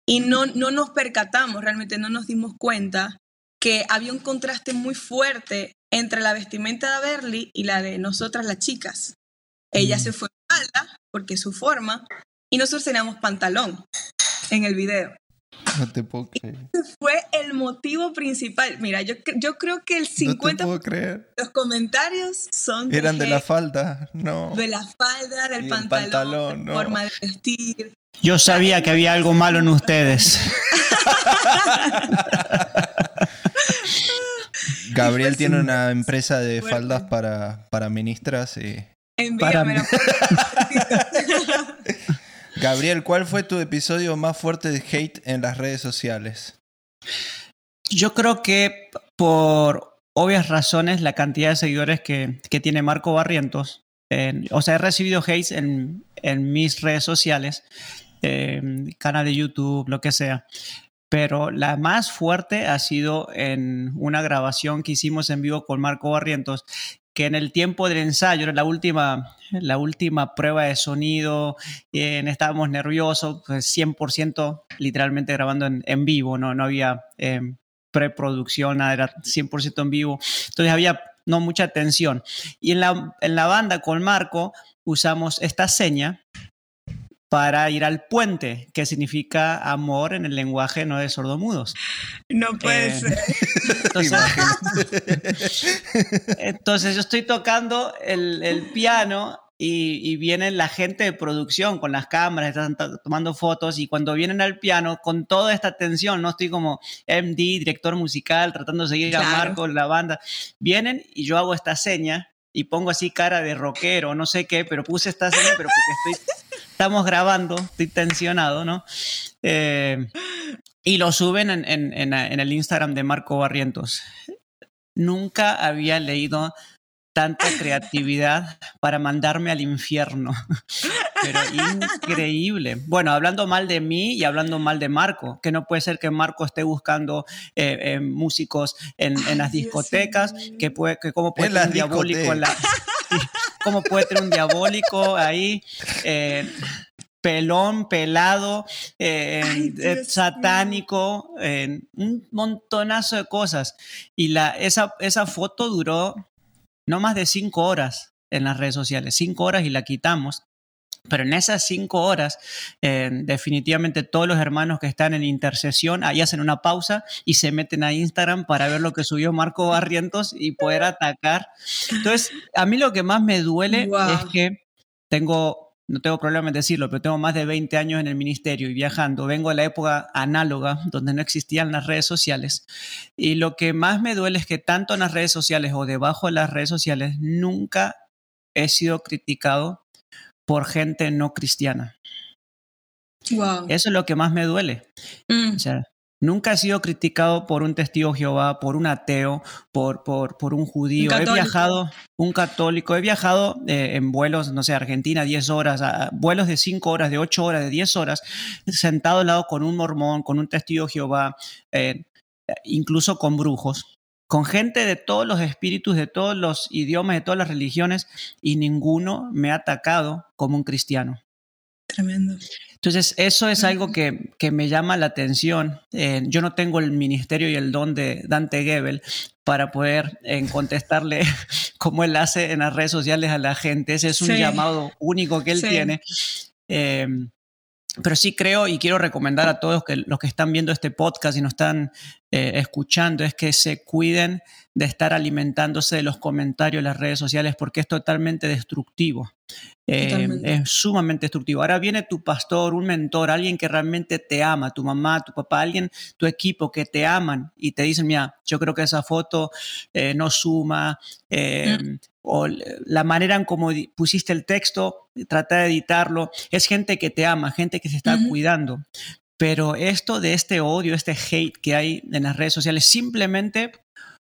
Y no, no nos percatamos, realmente no nos dimos cuenta que había un contraste muy fuerte entre la vestimenta de Berly y la de nosotras las chicas. Ella se fue falda, porque es su forma, y nosotros teníamos pantalón en el video. No te puedo creer. Ese fue el motivo principal. Mira, yo, yo creo que el 50% no de los comentarios son... Eran de, la falda, no. De la falda, del pantalón, de forma de vestir. Yo sabía que había algo malo en ustedes. [laughs] Gabriel tiene una empresa de faldas para, para ministras y [laughs] Gabriel, ¿cuál fue tu episodio más fuerte de hate en las redes sociales? Yo creo que por obvias razones la cantidad de seguidores que, tiene Marco Barrientos, o sea, he recibido hate en, mis redes sociales, canal de YouTube, lo que sea. Pero la más fuerte ha sido en una grabación que hicimos en vivo con Marco Barrientos que en el tiempo del ensayo, la última, la última prueba de sonido, eh, estábamos nerviosos, pues 100% literalmente grabando en, vivo, no, no había em, preproducción, era 100% en vivo. Entonces había no mucha tensión. Y en la, en la banda con Marco usamos esta seña para ir al puente, que significa amor en el lenguaje no de sordomudos. No puede eh, ser. [laughs] [laughs] Entonces, yo estoy tocando el, piano y, y, viene la gente de producción con las cámaras, están tomando fotos y cuando vienen al piano con toda esta atención, no estoy como MD, director musical, tratando de seguir a Marco, la banda, vienen y yo hago esta seña y pongo así cara de rockero, no sé qué, pero puse esta seña, pero porque estoy estamos grabando, estoy tensionado, ¿no? Eh, y lo suben en, en, el Instagram de Marco Barrientos. Nunca había leído tanta creatividad para mandarme al infierno. [laughs] Pero increíble. Bueno, hablando mal de mí y hablando mal de Marco, que no puede ser que Marco esté buscando eh, eh, músicos en, las discotecas, que, puede, que cómo puede ser diabólico en la... [laughs] cómo puede tener un diabólico ahí. Eh, pelón, pelado, eh, eh, satánico, un montonazo de cosas. Y la, esa, esa foto duró no más de cinco horas en las redes sociales, cinco horas y la quitamos. Pero en esas cinco horas, definitivamente todos los hermanos que están en intercesión ahí hacen una pausa y se meten a Instagram para ver lo que subió Marco Barrientos y poder atacar. Entonces, a mí lo que más me duele es que tengo, no tengo problema en decirlo, pero tengo más de 20 años en el ministerio y viajando. Vengo de la época análoga, donde no existían las redes sociales. Y lo que más me duele es que tanto en las redes sociales o debajo de las redes sociales nunca he sido criticado por gente no cristiana. Eso es lo que más me duele. Mm. nunca he sido criticado por un testigo Jehová, por un ateo, por, por, por un judío. he viajado, un católico, he viajado eh, en vuelos, no sé, Argentina, 10 horas, vuelos de 5 horas, de 8 horas, de 10 horas, sentado al lado con un mormón, con un testigo Jehová, eh, incluso con brujos con gente de todos los espíritus, de todos los idiomas, de todas las religiones, y ninguno me ha atacado como un cristiano. Tremendo. Entonces, eso es algo que, que me llama la atención. Eh, yo no tengo el ministerio y el don de Dante Gebel para poder en contestarle [laughs] como él hace en las redes sociales a la gente. Ese es un llamado único que él tiene. Eh, pero sí creo y quiero recomendar a todos que los que están viendo este podcast y nos están eh, escuchando es que se cuiden de estar alimentándose de los comentarios en las redes sociales porque es totalmente destructivo. Eh, es sumamente destructivo. Ahora viene tu pastor, un mentor, alguien que realmente te ama, tu mamá, tu papá, alguien, tu equipo que te aman y te dicen, mira, yo creo que esa foto eh, no suma, mm. o la manera en cómo pusiste el texto, trata de editarlo. Es gente que te ama, gente que se está cuidando. Pero esto de este odio, este hate que hay en las redes sociales, simplemente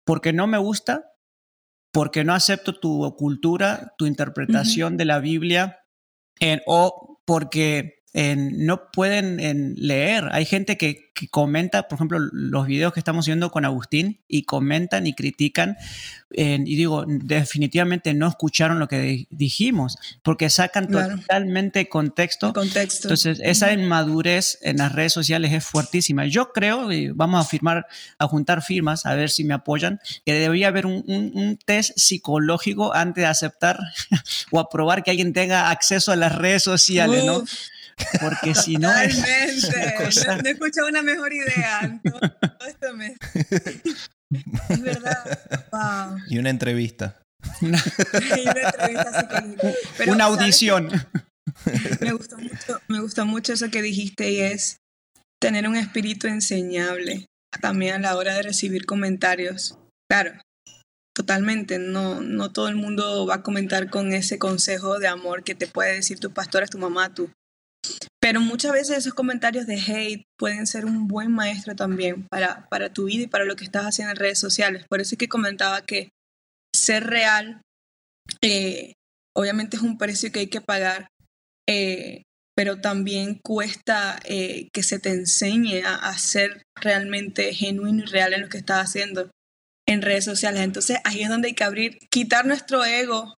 porque no me gusta, porque no acepto tu cultura, tu interpretación de la Biblia, o porque no pueden leer. Hay gente que, comenta, por ejemplo, los videos que estamos viendo con Agustín y comentan y critican. y digo, definitivamente no escucharon lo que dijimos, porque sacan totalmente contexto. contexto. Entonces, esa inmadurez en las redes sociales es fuertísima. Yo creo, y vamos a firmar, a juntar firmas, a ver si me apoyan, que debería haber un, test psicológico antes de aceptar [laughs] o aprobar que alguien tenga acceso a las redes sociales, ¿no? Porque si no. Es no, he escuchado una mejor idea. [laughs] esto me... Es verdad. Y una entrevista. una [laughs] entrevista una audición. Me gustó, mucho, me gustó mucho eso que dijiste y es tener un espíritu enseñable también a la hora de recibir comentarios. Claro, totalmente. No, no todo el mundo va a comentar con ese consejo de amor que te puede decir tu pastor, tu mamá, tu, pero muchas veces esos comentarios de hate pueden ser un buen maestro también para, para tu vida y para lo que estás haciendo en redes sociales. Por eso es que comentaba que ser real, eh, obviamente es un precio que hay que pagar, eh, pero también cuesta eh, que se te enseñe a, a, ser realmente genuino y real en lo que estás haciendo en redes sociales. Entonces ahí es donde hay que abrir, quitar nuestro ego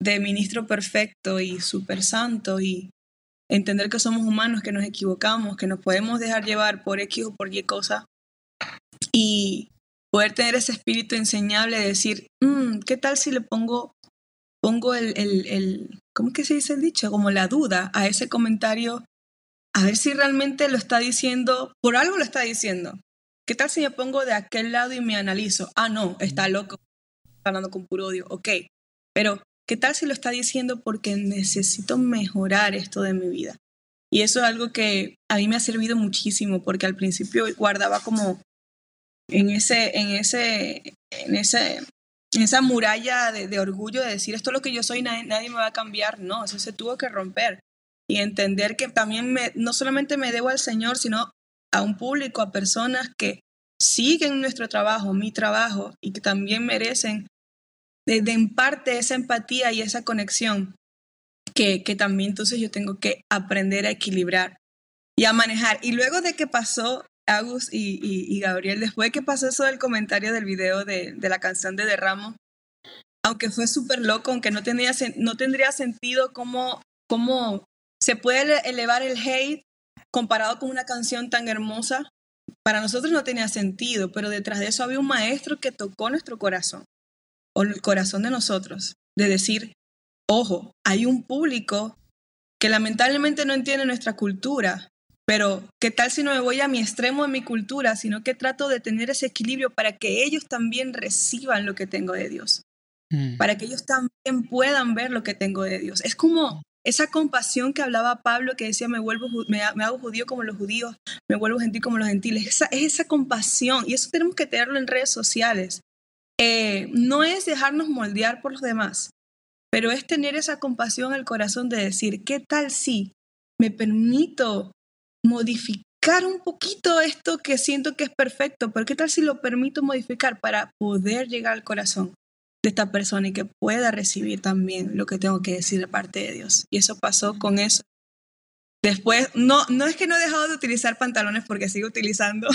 de ministro perfecto y súper santo y entender que somos humanos, que nos equivocamos, que nos podemos dejar llevar por X o por Y cosa y poder tener ese espíritu enseñable de decir, mm, ¿qué tal si le pongo, pongo el, el, el, ¿cómo que se dice el dicho? Como la duda a ese comentario, a ver si realmente lo está diciendo, por algo lo está diciendo. ¿Qué tal si me pongo de aquel lado y me analizo? Ah, no, está loco, está hablando con puro odio, ok, pero ¿Qué tal si lo está diciendo porque necesito mejorar esto de mi vida? Y eso es algo que a mí me ha servido muchísimo porque al principio guardaba como en ese, en ese, en ese, en esa muralla de, orgullo de decir esto es lo que yo soy, nadie, nadie, me va a cambiar. No, eso se tuvo que romper y entender que también me, no solamente me debo al Señor, sino a un público, a personas que siguen nuestro trabajo, mi trabajo y que también merecen de, en parte esa empatía y esa conexión que, que también entonces yo tengo que aprender a equilibrar y a manejar. Y luego de que pasó Agus y, y, Gabriel, después de que pasó eso del comentario del video de, de la canción de Derramo, aunque fue súper loco, aunque no, tenía, no tendría sentido cómo, cómo se puede elevar el hate comparado con una canción tan hermosa, para nosotros no tenía sentido, pero detrás de eso había un maestro que tocó nuestro corazón o el corazón de nosotros, de decir, ojo, hay un público que lamentablemente no entiende nuestra cultura, pero ¿qué tal si no me voy a mi extremo de mi cultura, sino que trato de tener ese equilibrio para que ellos también reciban lo que tengo de Dios? Mm. Para que ellos también puedan ver lo que tengo de Dios. Es como esa compasión que hablaba Pablo, que decía, me, vuelvo, me, hago judío como los judíos, me vuelvo gentil como los gentiles. Esa, es esa compasión y eso tenemos que tenerlo en redes sociales. Eh, no es dejarnos moldear por los demás, pero es tener esa compasión al corazón de decir, ¿qué tal si me permito modificar un poquito esto que siento que es perfecto, pero qué tal si lo permito modificar para poder llegar al corazón de esta persona y que pueda recibir también lo que tengo que decir de parte de Dios? Y eso pasó con eso. Después, no, no es que no he dejado de utilizar pantalones porque sigo utilizando.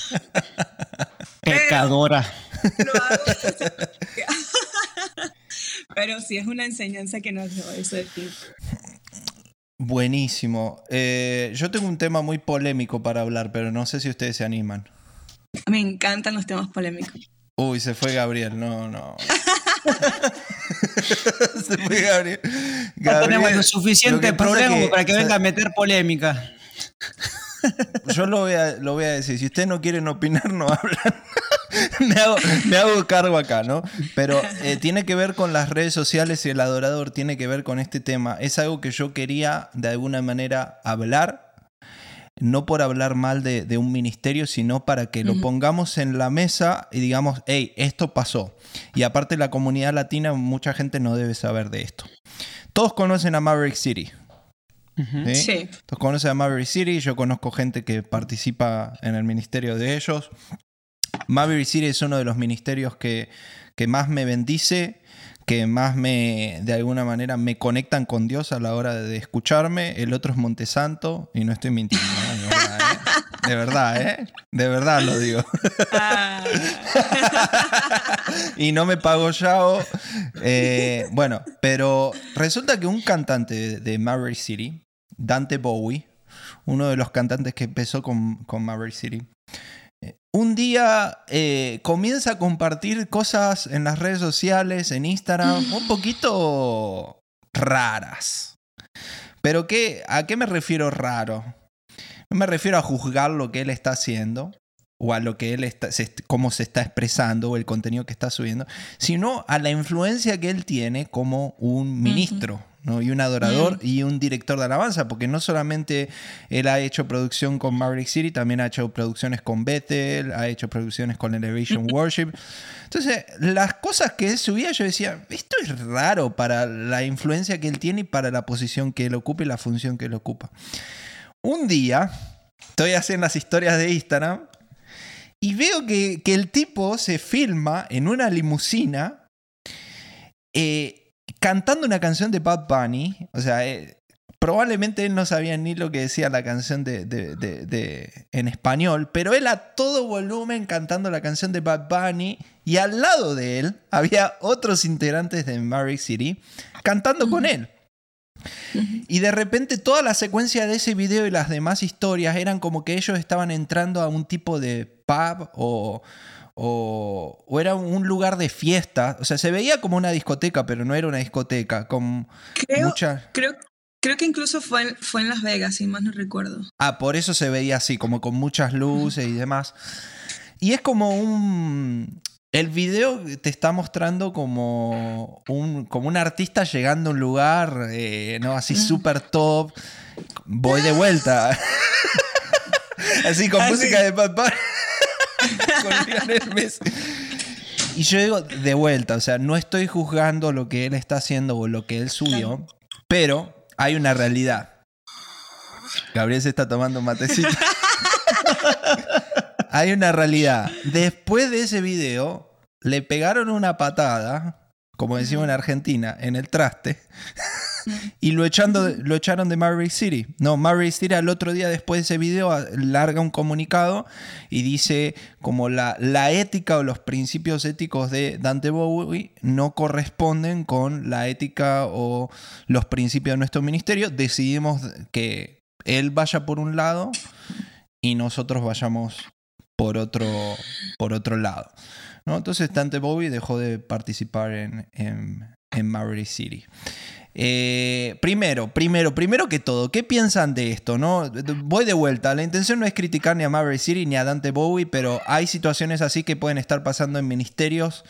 [laughs] Pecadora. [laughs] Pero sí es una enseñanza que nos dio eso de ti. Buenísimo. Eh, yo tengo un tema muy polémico para hablar, pero no sé si ustedes se animan. Me encantan los temas polémicos. Uy, se fue Gabriel. No, no. [laughs] [laughs] se fue Gabriel. Gabriel tenemos lo suficiente problema para que venga a meter polémica. Yo lo voy, a, lo voy a decir. Si ustedes no quieren opinar, no hablan. [laughs] me, hago, cargo acá, ¿no? Pero eh, tiene que ver con las redes sociales y el adorador tiene que ver con este tema. Es algo que yo quería de alguna manera hablar no por hablar mal de, un ministerio, sino para que lo pongamos en la mesa y digamos, hey, esto pasó. Y aparte la comunidad latina, mucha gente no debe saber de esto. Todos conocen a Maverick City. ¿sí? Todos conocen a Maverick City, yo conozco gente que participa en el ministerio de ellos. Maverick City es uno de los ministerios que, que más me bendice, que más me, de alguna manera, me conectan con Dios a la hora de escucharme. El otro es Montesanto, y no estoy mintiendo, de verdad, ¿eh? De verdad lo digo. Ah. [laughs] y no me pago Yao. Eh, bueno, pero resulta que un cantante de Maverick City, Dante Bowie, uno de los cantantes que empezó con, con Maverick City, un día eh, comienza a compartir cosas en las redes sociales, en Instagram, un poquito raras. Pero qué, ¿a qué me refiero raro? No me refiero a juzgar lo que él está haciendo o a lo que él está, cómo se está expresando o el contenido que está subiendo, sino a la influencia que él tiene como un ministro. Y un adorador mm. y un director de alabanza, porque no solamente él ha hecho producción con Maverick City, también ha hecho producciones con Bethel, ha hecho producciones con Elevation [laughs] Worship. Entonces, las cosas que él subía, yo decía, esto es raro para la influencia que él tiene y para la posición que él ocupa y la función que él ocupa. Un día, estoy haciendo las historias de Instagram y veo que, que el tipo se filma en una limusina. Eh, cantando una canción de Bad Bunny, o sea, eh, probablemente él no sabía ni lo que decía la canción de, en español, pero él a todo volumen cantando la canción de Bad Bunny y al lado de él había otros integrantes de Maverick City cantando con él. Y de repente toda la secuencia de ese video y las demás historias eran como que ellos estaban entrando a un tipo de pub o, o, era un lugar de fiesta. O sea, se veía como una discoteca, pero no era una discoteca. Con creo, creo, creo, que incluso fue, fue en Las Vegas, si más no recuerdo. Ah, por eso se veía así, como con muchas luces y demás. Y es como un... El video te está mostrando como un, como un artista llegando a un lugar, eh, ¿no? Así súper top. Voy de vuelta. [laughs] así con música de papá. Y yo digo, de vuelta, o sea, no estoy juzgando lo que él está haciendo o lo que él subió, pero hay una realidad. Gabriel se está tomando matecito. [laughs] hay una realidad. Después de ese video, le pegaron una patada, como decimos en Argentina, en el traste y lo, echando, lo echaron de Maverick City. No, Maverick City al otro día después de ese video larga un comunicado y dice como la, la ética o los principios éticos de Dante Bowie no corresponden con la ética o los principios de nuestro ministerio. Decidimos que él vaya por un lado y nosotros vayamos por otro, por otro lado. ¿no? Entonces Dante Bowie dejó de participar en, en, en City. Eh, primero, primero, primero que todo, ¿qué piensan de esto? No? Voy de vuelta. La intención no es criticar ni a Maverick City ni a Dante Bowie, pero hay situaciones así que pueden estar pasando en ministerios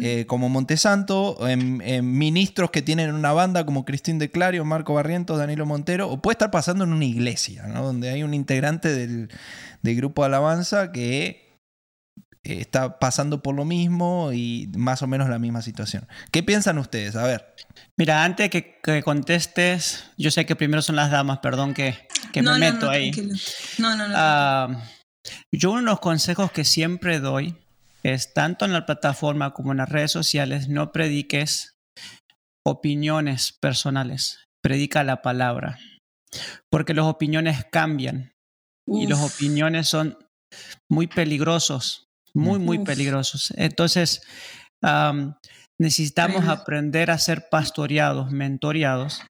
eh, como Montesanto, en, ministros que tienen una banda como Cristín de Clario, Marco Barrientos, Danilo Montero, o puede estar pasando en una iglesia, donde hay un integrante del, del grupo alabanza que está pasando por lo mismo y más o menos la misma situación. ¿Qué piensan ustedes? A ver. Mira, antes que, que contestes, yo sé que primero son las damas, perdón que, que me meto ahí. No, no, no. Ah, yo uno de los consejos que siempre doy es tanto en la plataforma como en las redes sociales, no prediques opiniones personales, predica la palabra, porque las opiniones cambian y las opiniones son muy peligrosos muy, muy peligrosos. Entonces, necesitamos aprender a ser pastoreados, mentoreados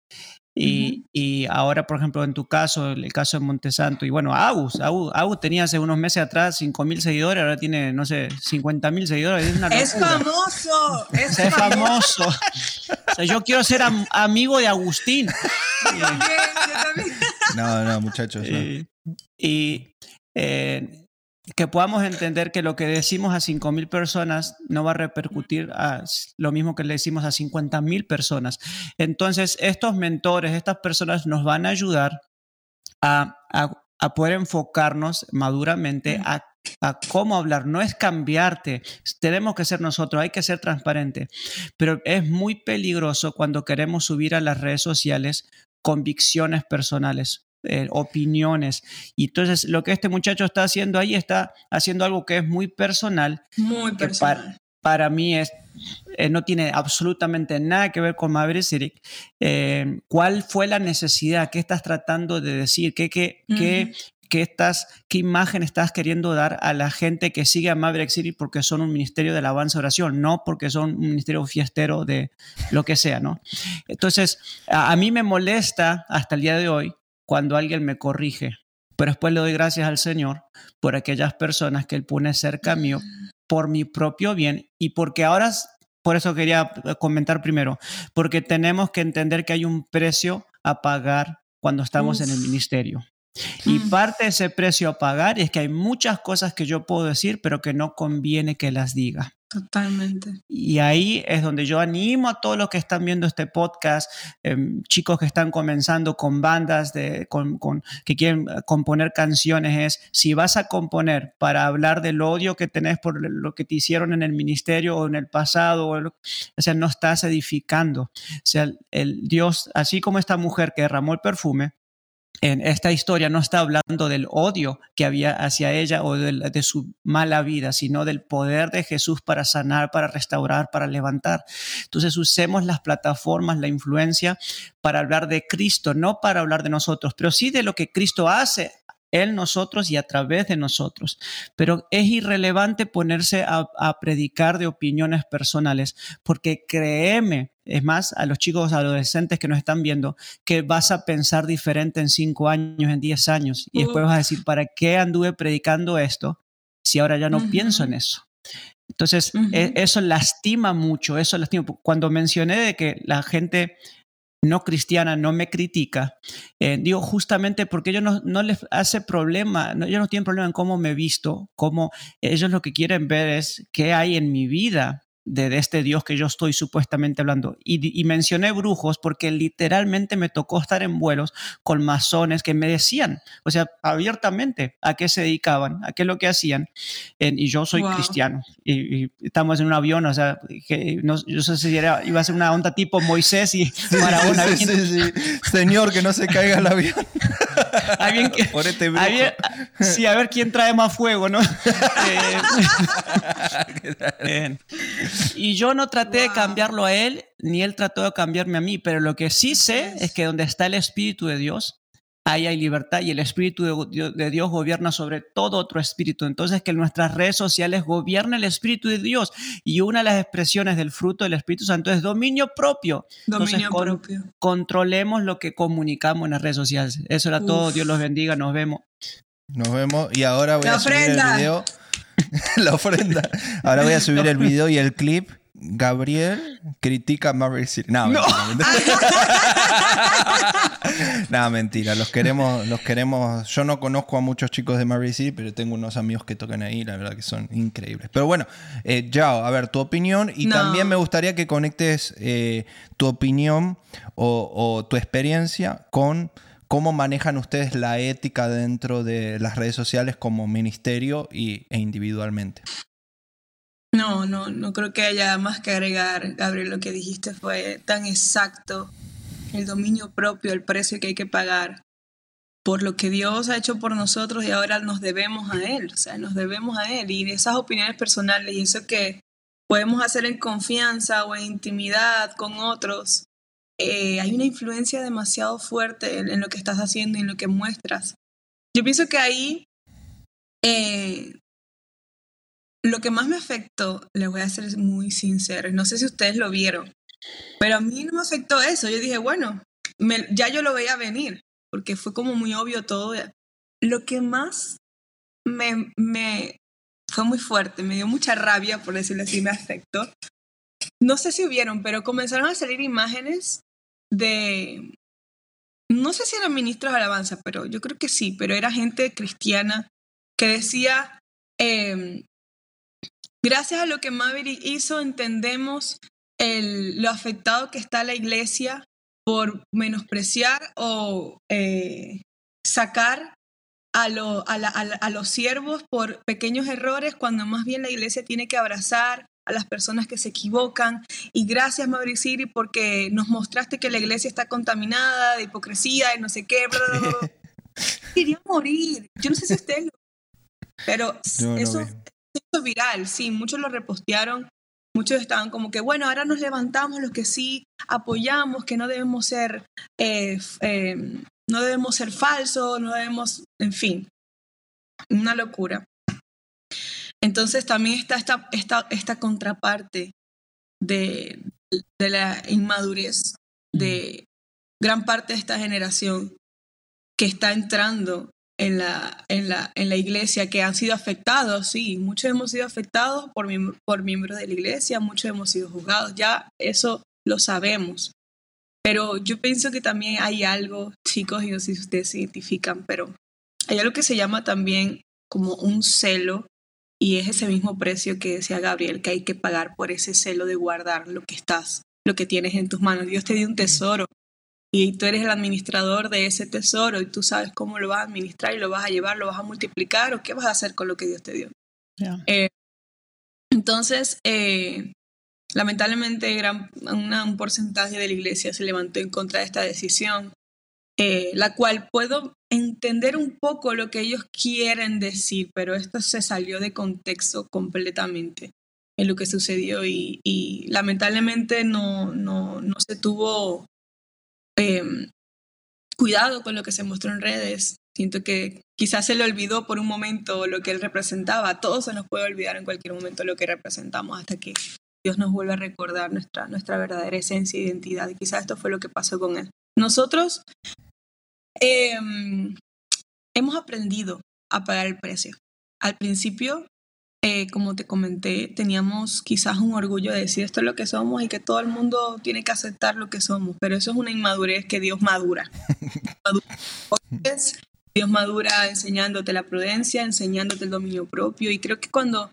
Y, y, ahora, por ejemplo, en tu caso, el caso de Montesanto, y bueno, Agus, Agus, tenía hace unos meses atrás 5 mil seguidores, ahora tiene, no sé, 50 mil seguidores. Es, [laughs] es famoso, es, es famoso. o sea, yo quiero ser am amigo de Agustín. [laughs] No, no, muchachos. No. [laughs] Y, y eh, que podamos entender que lo que decimos a 5.000 personas no va a repercutir a lo mismo que le decimos a 50.000 personas. Entonces, estos mentores, estas personas nos van a ayudar a, a, a poder enfocarnos maduramente a, a, cómo hablar. No es cambiarte, tenemos que ser nosotros, hay que ser transparente. Pero es muy peligroso cuando queremos subir a las redes sociales convicciones personales eh, opiniones. Y entonces lo que este muchacho está haciendo ahí está haciendo algo que es muy personal. Muy personal. Para, para, mí es, eh, no tiene absolutamente nada que ver con Maverick. Eh, ¿Cuál fue la necesidad? ¿Qué estás tratando de decir? ¿Qué, qué, uh -huh. qué, qué, estás, ¿Qué imagen estás queriendo dar a la gente que sigue a Maverick City porque son un ministerio de alabanza oración, no porque son un ministerio fiestero de lo que sea, ¿no? Entonces, a, a mí me molesta hasta el día de hoy cuando alguien me corrige. Pero después le doy gracias al Señor por aquellas personas que Él pone cerca mío por mi propio bien y porque ahora, por eso quería comentar primero, porque tenemos que entender que hay un precio a pagar cuando estamos Uf. en el ministerio. Y mm. parte de ese precio a pagar es que hay muchas cosas que yo puedo decir, pero que no conviene que las diga. Totalmente. Y ahí es donde yo animo a todos los que están viendo este podcast, eh, chicos que están comenzando con bandas de, con, con, que quieren componer canciones, es si vas a componer para hablar del odio que tenés por lo que te hicieron en el ministerio o en el pasado, o, o sea, no estás edificando. O sea, el Dios, así como esta mujer que derramó el perfume, en esta historia no está hablando del odio que había hacia ella o de, su mala vida, sino del poder de Jesús para sanar, para restaurar, para levantar. Entonces usemos las plataformas, la influencia para hablar de Cristo, no para hablar de nosotros, pero sí de lo que Cristo hace en nosotros y a través de nosotros. Pero es irrelevante ponerse a, a, predicar de opiniones personales, porque créeme, es más, a los chicos adolescentes que nos están viendo, que vas a pensar diferente en cinco años, en diez años, y después vas a decir, ¿para qué anduve predicando esto si ahora ya no uh -huh. pienso en eso? Entonces, uh -huh. eso lastima mucho, eso lastima. Cuando mencioné de que la gente no cristiana no me critica, eh, digo justamente porque ellos no, no, les hace problema, no, ellos no tienen problema en cómo me he visto, cómo ellos lo que quieren ver es qué hay en mi vida de, de, este Dios que yo estoy supuestamente hablando. Y, y, mencioné brujos porque literalmente me tocó estar en vuelos con masones que me decían, o sea, abiertamente a qué se dedicaban, a qué es lo que hacían. y yo soy wow. cristiano y, y, estamos en un avión, o sea, que no, yo sé si era, iba a ser una onda tipo Moisés y [laughs] Maradona. Sí, sí, sí, Señor, que no se caiga el avión. [laughs] Que, Por este. Alguien, sí, a ver quién trae más fuego, ¿no? [laughs] eh, y yo no traté wow. de cambiarlo a él, ni él trató de cambiarme a mí, pero lo que sí sé es que donde está el Espíritu de Dios, ahí hay libertad y el Espíritu de Dios gobierna sobre todo otro espíritu. Entonces, que nuestras redes sociales gobierne el Espíritu de Dios. Y una de las expresiones del fruto del Espíritu Santo es dominio propio. Dominio Entonces, con, propio. controlemos lo que comunicamos en las redes sociales. Eso era Uf. todo. Dios los bendiga. Nos vemos. Nos vemos. Y ahora voy La a subir ofrenda. el video. [laughs] La ofrenda. Ahora voy a subir el video y el clip Gabriel critica a Marvel City. No, no. Mentira, [laughs] no, mentira. Los queremos, los queremos. Yo no conozco a muchos chicos de Marvel City, pero tengo unos amigos que tocan ahí, la verdad que son increíbles. Pero bueno, eh, Yao, a ver, tu opinión. Y no. también me gustaría que conectes eh, tu opinión o, o tu experiencia con cómo manejan ustedes la ética dentro de las redes sociales como ministerio y, e individualmente. No, no, no creo que haya más que agregar, Gabriel, lo que dijiste fue tan exacto, el dominio propio, el precio que hay que pagar por lo que Dios ha hecho por nosotros y ahora nos debemos a Él, o sea, nos debemos a Él. Y esas opiniones personales y eso que podemos hacer en confianza o en intimidad con otros, eh, hay una influencia demasiado fuerte en, lo que estás haciendo y en lo que muestras. Yo pienso que ahí eh, lo que más me afectó, les voy a ser muy sincero, no sé si ustedes lo vieron, pero a mí no me afectó eso. Yo dije, bueno, ya yo lo veía venir, porque fue como muy obvio todo. Lo que más me, me fue muy fuerte, me dio mucha rabia, por decirlo así, me afectó. No sé si hubieron, pero comenzaron a salir imágenes de, no sé si eran ministros de alabanza, pero yo creo que sí, pero era gente cristiana que decía, em, gracias a lo que Maverick hizo, entendemos el, lo afectado que está la iglesia por menospreciar o eh, sacar a, a, los siervos por pequeños errores, cuando más bien la iglesia tiene que abrazar a las personas que se equivocan. Y gracias, Mauricio porque nos mostraste que la iglesia está contaminada de hipocresía y no sé qué. [laughs] Quería morir. Yo no sé si ustedes lo... Pero eso, es viral, sí, muchos lo repostearon. Muchos estaban como que, bueno, ahora nos levantamos los que sí apoyamos, que no debemos ser, eh, eh, no debemos ser falsos, no debemos, en fin, una locura. Entonces también está esta, esta, esta contraparte de, de la inmadurez de gran parte de esta generación que está entrando en la, en la, en la iglesia, que han sido afectados, sí, muchos hemos sido afectados por, por miembros de la iglesia, muchos hemos sido juzgados, ya eso lo sabemos. Pero yo pienso que también hay algo, chicos, y no sé si ustedes se identifican, pero hay algo que se llama también como un celo y es ese mismo precio que decía Gabriel, que hay que pagar por ese celo de guardar lo que estás, lo que tienes en tus manos. Dios te dio un tesoro y tú eres el administrador de ese tesoro y tú sabes cómo lo vas a administrar y lo vas a llevar, lo vas a multiplicar o qué vas a hacer con lo que Dios te dio. Eh, entonces, eh, lamentablemente gran, un porcentaje de la iglesia se levantó en contra de esta decisión eh, la cual puedo entender un poco lo que ellos quieren decir, pero esto se salió de contexto completamente en lo que sucedió y, lamentablemente no, no, no, se tuvo em, cuidado con lo que se mostró en redes. Siento que quizás se le olvidó por un momento lo que él representaba. Todos se nos puede olvidar en cualquier momento lo que representamos hasta que Dios nos vuelva a recordar nuestra, nuestra verdadera esencia e identidad. Y quizás esto fue lo que pasó con él. Nosotros Em, hemos aprendido a pagar el precio. Al principio, eh, como te comenté, teníamos quizás un orgullo de decir esto es lo que somos y que todo el mundo tiene que aceptar lo que somos, pero eso es una inmadurez que Dios madura. [laughs] Dios madura enseñándote la prudencia, enseñándote el dominio propio y creo que cuando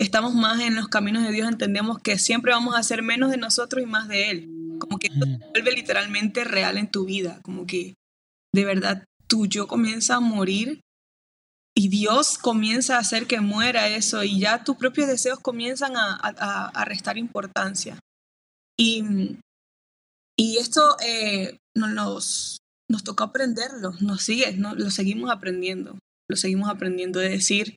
estamos más en los caminos de Dios entendemos que siempre vamos a hacer menos de nosotros y más de Él. Como que esto se vuelve literalmente real en tu vida, como que de verdad tu yo comienza a morir y Dios comienza a hacer que muera eso y ya tus propios deseos comienzan a, restar importancia. Y, y esto eh, nos, nos tocó aprenderlo, nos sigue, ¿no? lo seguimos aprendiendo, lo seguimos aprendiendo de decir,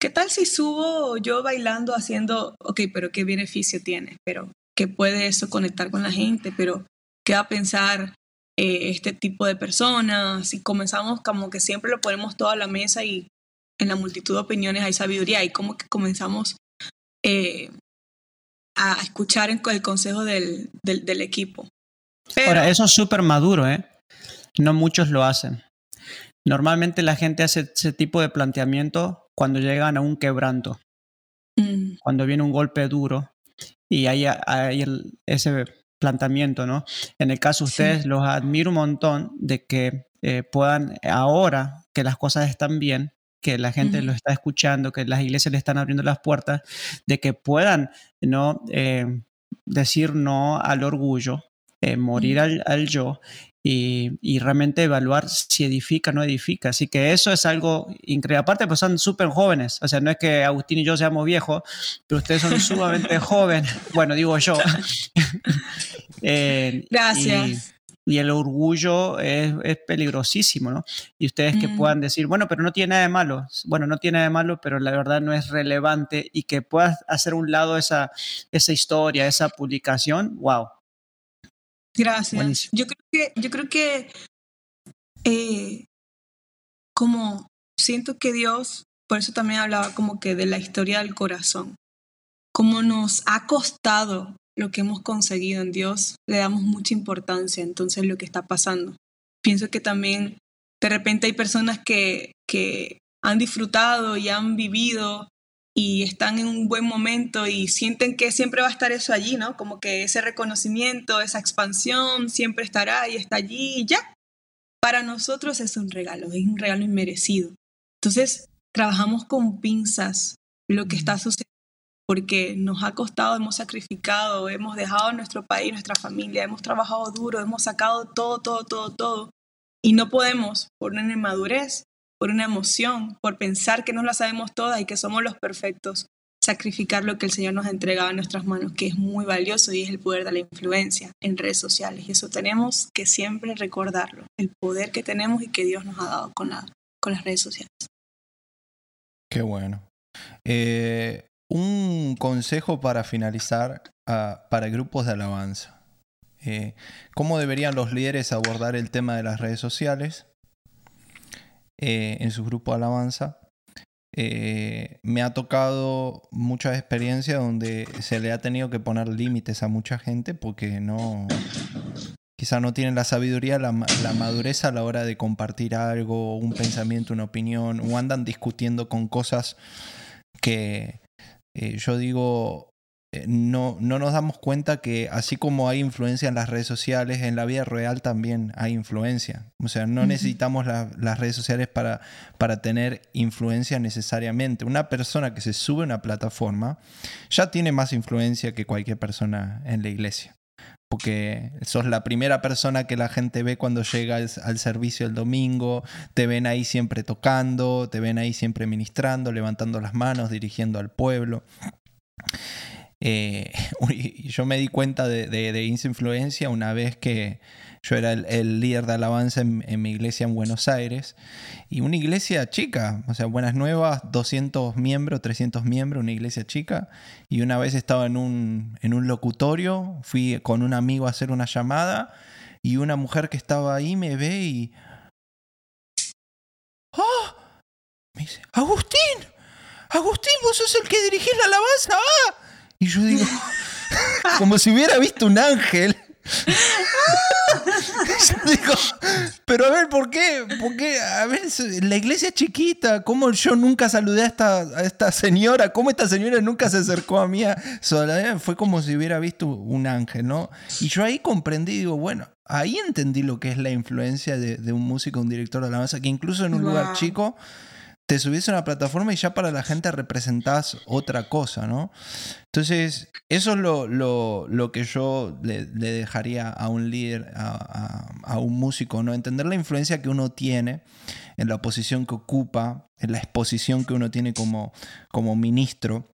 ¿qué tal si subo yo bailando haciendo, ok, pero qué beneficio tiene? Pero ¿qué puede eso conectar con la gente? Pero ¿qué va a pensar eh, este tipo de personas y comenzamos como que siempre lo ponemos todo a la mesa y en la multitud de opiniones hay sabiduría y como que comenzamos eh, a escuchar el, consejo del, del, equipo. Ahora, eso es súper maduro, ¿eh? No muchos lo hacen. Normalmente la gente hace ese tipo de planteamiento cuando llegan a un quebranto, mm. cuando viene un golpe duro y hay, hay ese planteamiento, ¿no? En el caso de ustedes, los admiro un montón de que eh, puedan, ahora que las cosas están bien, que la gente lo está escuchando, que las iglesias le están abriendo las puertas, de que puedan, ¿no? Eh, decir no al orgullo, eh, morir al, al, yo y, realmente evaluar si edifica o no edifica. Así que eso es algo increíble. Aparte, pues son súper jóvenes. O sea, no es que Agustín y yo seamos viejos, pero ustedes son sumamente [laughs] jóvenes. Bueno, digo yo. [laughs] Eh, Gracias. Y, el orgullo es, peligrosísimo, ¿no? Y ustedes que mm. puedan decir, bueno, pero no tiene nada de malo. Bueno, no tiene nada de malo, pero la verdad no es relevante y que puedas hacer un lado esa, esa historia, esa publicación, wow, Gracias. Yo creo que, yo creo que eh, como siento que Dios, por eso también hablaba como que de la historia del corazón, como nos ha costado lo que hemos conseguido en Dios, le damos mucha importancia entonces lo que está pasando. Pienso que también de repente hay personas que, que han disfrutado y han vivido y están en un buen momento y sienten que siempre va a estar eso allí, ¿no? Como que ese reconocimiento, esa expansión siempre estará y está allí y ya. Para nosotros es un regalo, es un regalo inmerecido. Entonces, trabajamos con pinzas lo que está sucediendo porque nos ha costado, hemos sacrificado, hemos dejado nuestro país, nuestra familia, hemos trabajado duro, hemos sacado todo, todo, todo, todo. Y no podemos, por una inmadurez, por una emoción, por pensar que no la sabemos todas y que somos los perfectos, sacrificar lo que el Señor nos ha entregado en nuestras manos, que es muy valioso y es el poder de la influencia en redes sociales. Y eso tenemos que siempre recordarlo, el poder que tenemos y que Dios nos ha dado con, con las redes sociales. Qué bueno. Eh, un consejo para finalizar uh, para grupos de alabanza. Eh, ¿Cómo deberían los líderes abordar el tema de las redes sociales eh, en su grupo de alabanza? Eh, me ha tocado muchas experiencias donde se le ha tenido que poner límites a mucha gente porque no, quizá no tienen la sabiduría, la, la, madurez a la hora de compartir algo, un pensamiento, una opinión, o andan discutiendo con cosas que eh, yo digo, no, no nos damos cuenta que así como hay influencia en las redes sociales, en la vida real también hay influencia. O sea, no necesitamos la, las redes sociales para, para tener influencia necesariamente. Una persona que se sube a una plataforma ya tiene más influencia que cualquier persona en la iglesia porque sos la primera persona que la gente ve cuando llega al, al, servicio el domingo, te ven ahí siempre tocando, te ven ahí siempre ministrando, levantando las manos, dirigiendo al pueblo. Eh, [laughs] yo me di cuenta de, de, influencia una vez que yo era el, líder de alabanza en, en, mi iglesia en Buenos Aires y una iglesia chica, o sea, Buenas Nuevas, 200 miembros, 300 miembros, una iglesia chica. Y una vez estaba en un, en un locutorio, fui con un amigo a hacer una llamada y una mujer que estaba ahí me ve y... ¡Oh! Me dice, Agustín, Agustín, vos sos el que dirigís la alabanza. ¡Ah! Y yo digo, [laughs] como si hubiera visto un ángel. [laughs] yo digo, pero a ver, ¿por qué? ¿por qué? A ver, la iglesia es chiquita, ¿cómo yo nunca saludé a esta, a esta señora? ¿Cómo esta señora nunca se acercó a mí? Fue como si hubiera visto un ángel, ¿no? Y yo ahí comprendí, digo, bueno, ahí entendí lo que es la influencia de, de un músico, un director de alabanza, que incluso en un wow. lugar chico te subís a una plataforma y ya para la gente representás otra cosa, ¿no? Entonces, eso es lo, lo, lo que yo le, le, dejaría a un líder, a, a, a, un músico, ¿no? Entender la influencia que uno tiene en la posición que ocupa, en la exposición que uno tiene como, como ministro.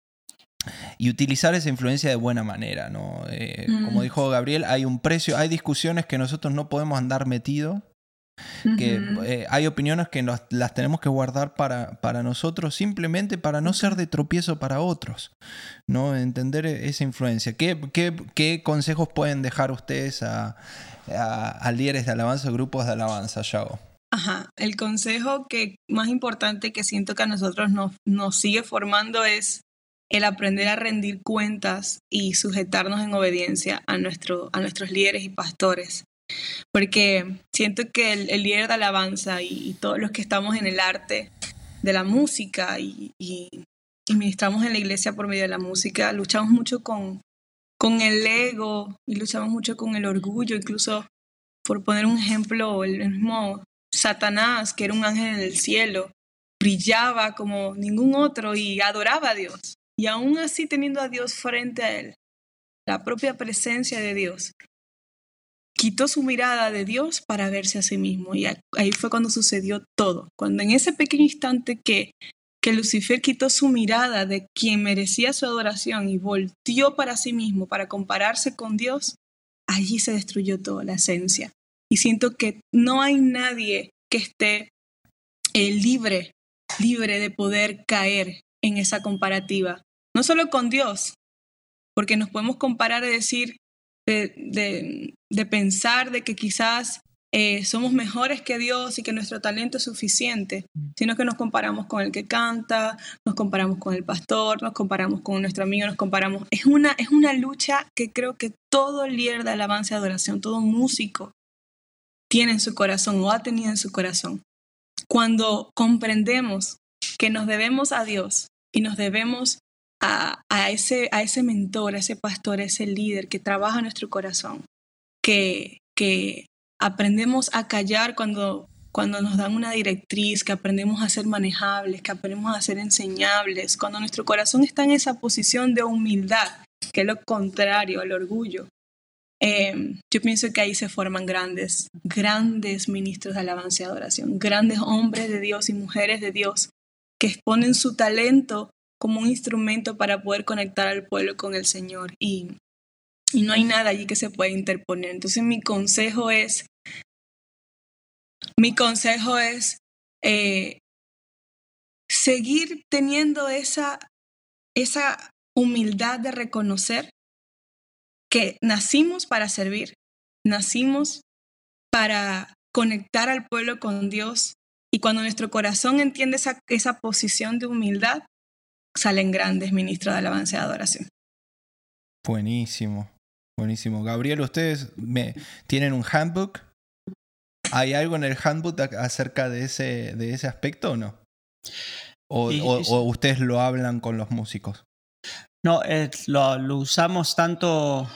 Y utilizar esa influencia de buena manera, ¿no? Eh, mm. Como dijo Gabriel, hay un precio, hay discusiones que nosotros no podemos andar metidos, que uh -huh. eh, hay opiniones que nos, las tenemos que guardar para, para nosotros simplemente para no ser de tropiezo para otros, ¿no? Entender esa influencia. ¿Qué, qué, qué consejos pueden dejar ustedes a, a, a líderes de alabanza, grupos de alabanza, Yago? Ajá, el consejo que más importante que siento que a nosotros nos, nos sigue formando es el aprender a rendir cuentas y sujetarnos en obediencia a, nuestro, a nuestros líderes y pastores porque siento que el, el líder de alabanza y, todos los que estamos en el arte de la música y, y, y, ministramos en la iglesia por medio de la música, luchamos mucho con, con el ego y luchamos mucho con el orgullo, incluso por poner un ejemplo, el mismo Satanás, que era un ángel en el cielo, brillaba como ningún otro y adoraba a Dios. Y aún así teniendo a Dios frente a él, la propia presencia de Dios, quitó su mirada de Dios para verse a sí mismo. Y ahí fue cuando sucedió todo. Cuando en ese pequeño instante que, que Lucifer quitó su mirada de quien merecía su adoración y volteó para sí mismo, para compararse con Dios, allí se destruyó toda la esencia. Y siento que no hay nadie que esté eh, libre, libre de poder caer en esa comparativa. No solo con Dios, porque nos podemos comparar y decir, de, de, de, pensar de que quizás eh, somos mejores que Dios y que nuestro talento es suficiente, sino que nos comparamos con el que canta, nos comparamos con el pastor, nos comparamos con nuestro amigo, nos comparamos. Es una, es una lucha que creo que todo líder de alabanza y adoración, todo músico tiene en su corazón o ha tenido en su corazón. Cuando comprendemos que nos debemos a Dios y nos debemos a, ese, a ese mentor, a ese pastor, a ese líder que trabaja nuestro corazón, que, que aprendemos a callar cuando, cuando nos dan una directriz, que aprendemos a ser manejables, que aprendemos a ser enseñables, cuando nuestro corazón está en esa posición de humildad, que es lo contrario al orgullo. Em, yo pienso que ahí se forman grandes, grandes ministros de alabanza y adoración, grandes hombres de Dios y mujeres de Dios que exponen su talento como un instrumento para poder conectar al pueblo con el Señor y, no hay nada allí que se pueda interponer. Entonces mi consejo es, mi consejo es eh, seguir teniendo esa, esa humildad de reconocer que nacimos para servir, nacimos para conectar al pueblo con Dios y cuando nuestro corazón entiende esa, esa posición de humildad, salen grandes ministros de alabanza y adoración. Buenísimo, buenísimo. Gabriel, ¿ustedes me, tienen un handbook? ¿Hay algo en el handbook acerca de ese, de ese aspecto o no? ¿O, ustedes lo hablan con los músicos? No, eh, lo, lo, usamos tanto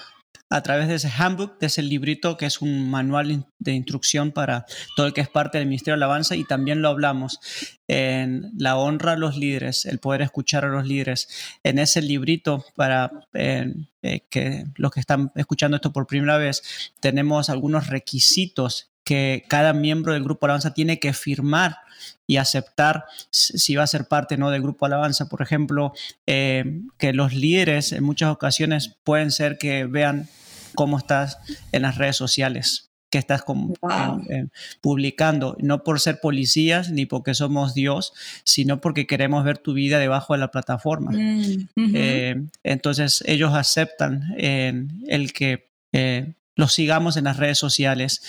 a través de ese handbook, de ese librito que es un manual de instrucción para todo el que es parte del Ministerio de Alabanza y también lo hablamos en la honra a los líderes, el poder escuchar a los líderes. En ese librito, para eh, que los que están escuchando esto por primera vez, tenemos algunos requisitos que cada miembro del grupo Alabanza tiene que firmar y aceptar si va a ser parte no del grupo Alabanza. Por ejemplo, eh, que los líderes en muchas ocasiones pueden ser que vean cómo estás en las redes sociales, que estás publicando, no por ser policías ni porque somos Dios, sino porque queremos ver tu vida debajo de la plataforma. Mm, eh, entonces ellos aceptan el que eh, los sigamos en las redes sociales.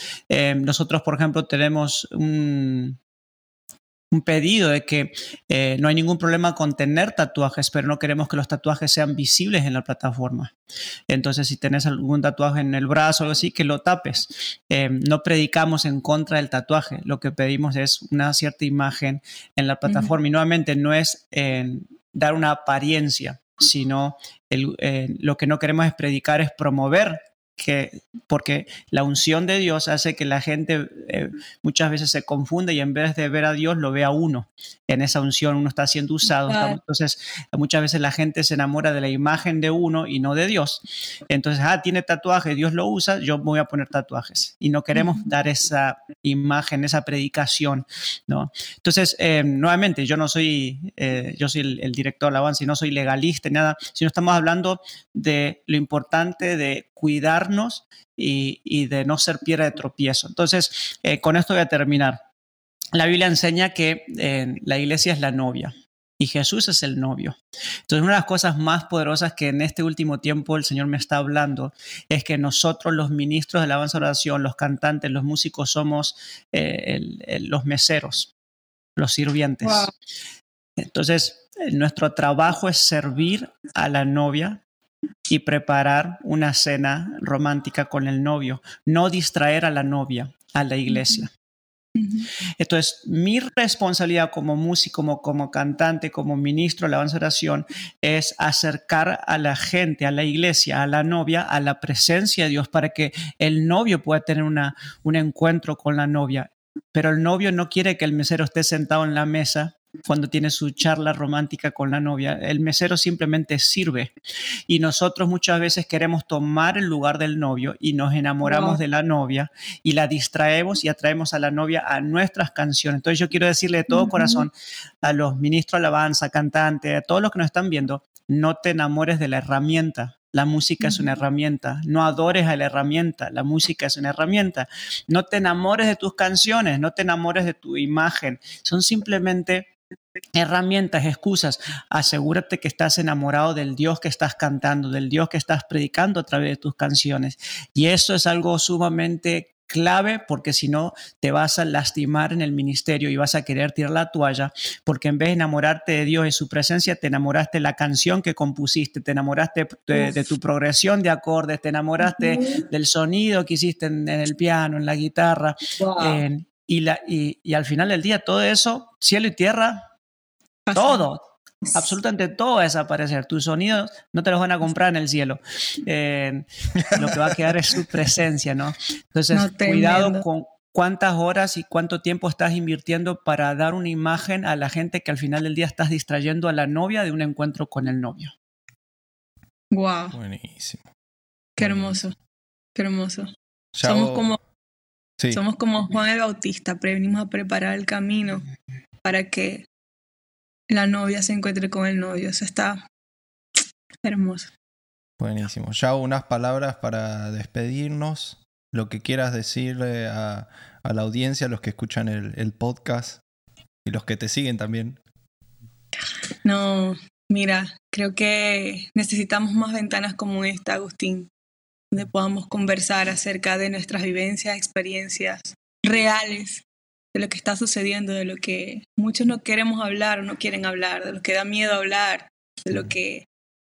nosotros, por ejemplo, tenemos un, un pedido de que eh, no hay ningún problema con tener tatuajes, pero no queremos que los tatuajes sean visibles en la plataforma. Entonces, si tenés algún tatuaje en el brazo o algo así, que lo tapes. Eh, no predicamos en contra del tatuaje, lo que pedimos es una cierta imagen en la plataforma y nuevamente no es dar una apariencia, sino eh, lo que no queremos es predicar, es promover que porque la unción de Dios hace que la gente eh, muchas veces se confunde y en vez de ver a Dios lo ve a uno. En esa unción uno está siendo usado. Entonces muchas veces la gente se enamora de la imagen de uno y no de Dios. Entonces, ah, tiene tatuaje, Dios lo usa, yo voy a poner tatuajes. Y no queremos dar esa imagen, esa predicación. ¿no? Entonces, eh, nuevamente, yo no soy, eh, yo soy el, el director de alabanza y no soy legalista ni nada, sino estamos hablando de lo importante de cuidarnos y, de no ser piedra de tropiezo. Entonces, eh, con esto voy a terminar. La Biblia enseña que eh, la iglesia es la novia y Jesús es el novio. Entonces, una de las cosas más poderosas que en este último tiempo el Señor me está hablando es que nosotros, los ministros de la alabanza oración, los cantantes, los músicos, somos eh, los meseros, los sirvientes. Entonces, nuestro trabajo es servir a la novia y preparar una cena romántica con el novio, no distraer a la novia, a la iglesia. Entonces, mi responsabilidad como músico, como, como cantante, como ministro de la oración, es acercar a la gente, a la iglesia, a la novia, a la presencia de Dios para que el novio pueda tener una, un encuentro con la novia. Pero el novio no quiere que el mesero esté sentado en la mesa cuando tiene su charla romántica con la novia. El mesero simplemente sirve y nosotros muchas veces queremos tomar el lugar del novio y nos enamoramos de la novia y la distraemos y atraemos a la novia a nuestras canciones. Entonces yo quiero decirle de todo corazón a los ministros de alabanza, cantantes, a todos los que nos están viendo, no te enamores de la herramienta. La música es una herramienta. No adores a la herramienta. La música es una herramienta. No te enamores de tus canciones. No te enamores de tu imagen. Son simplemente herramientas, excusas. Asegúrate que estás enamorado del Dios que estás cantando, del Dios que estás predicando a través de tus canciones. Y eso es algo sumamente clave porque si no te vas a lastimar en el ministerio y vas a querer tirar la toalla porque en vez de enamorarte de Dios y su presencia, te enamoraste de la canción que compusiste, te enamoraste de, tu progresión de acordes, te enamoraste del sonido que hiciste en, el piano, en la guitarra. y, la, y, al final del día todo eso, cielo y tierra, todo, absolutamente todo va a desaparecer. Tus sonidos no te los van a comprar en el cielo. Eh, lo que va a quedar es su presencia, ¿no? Entonces, cuidado con cuántas horas y cuánto tiempo estás invirtiendo para dar una imagen a la gente que al final del día estás distrayendo a la novia de un encuentro con el novio. Wow. Buenísimo. Qué hermoso. Qué hermoso. Somos como Somos como Juan el Bautista, venimos a preparar el camino para que la novia se encuentre con el novio. Eso está hermoso. Buenísimo. Ya unas palabras para despedirnos. Lo que quieras decirle a, la audiencia, a los que escuchan el, podcast y los que te siguen también. No, mira, creo que necesitamos más ventanas como esta, Agustín, donde podamos conversar acerca de nuestras vivencias, experiencias reales de lo que está sucediendo, de lo que muchos no queremos hablar o no quieren hablar, de lo que da miedo hablar, de lo que,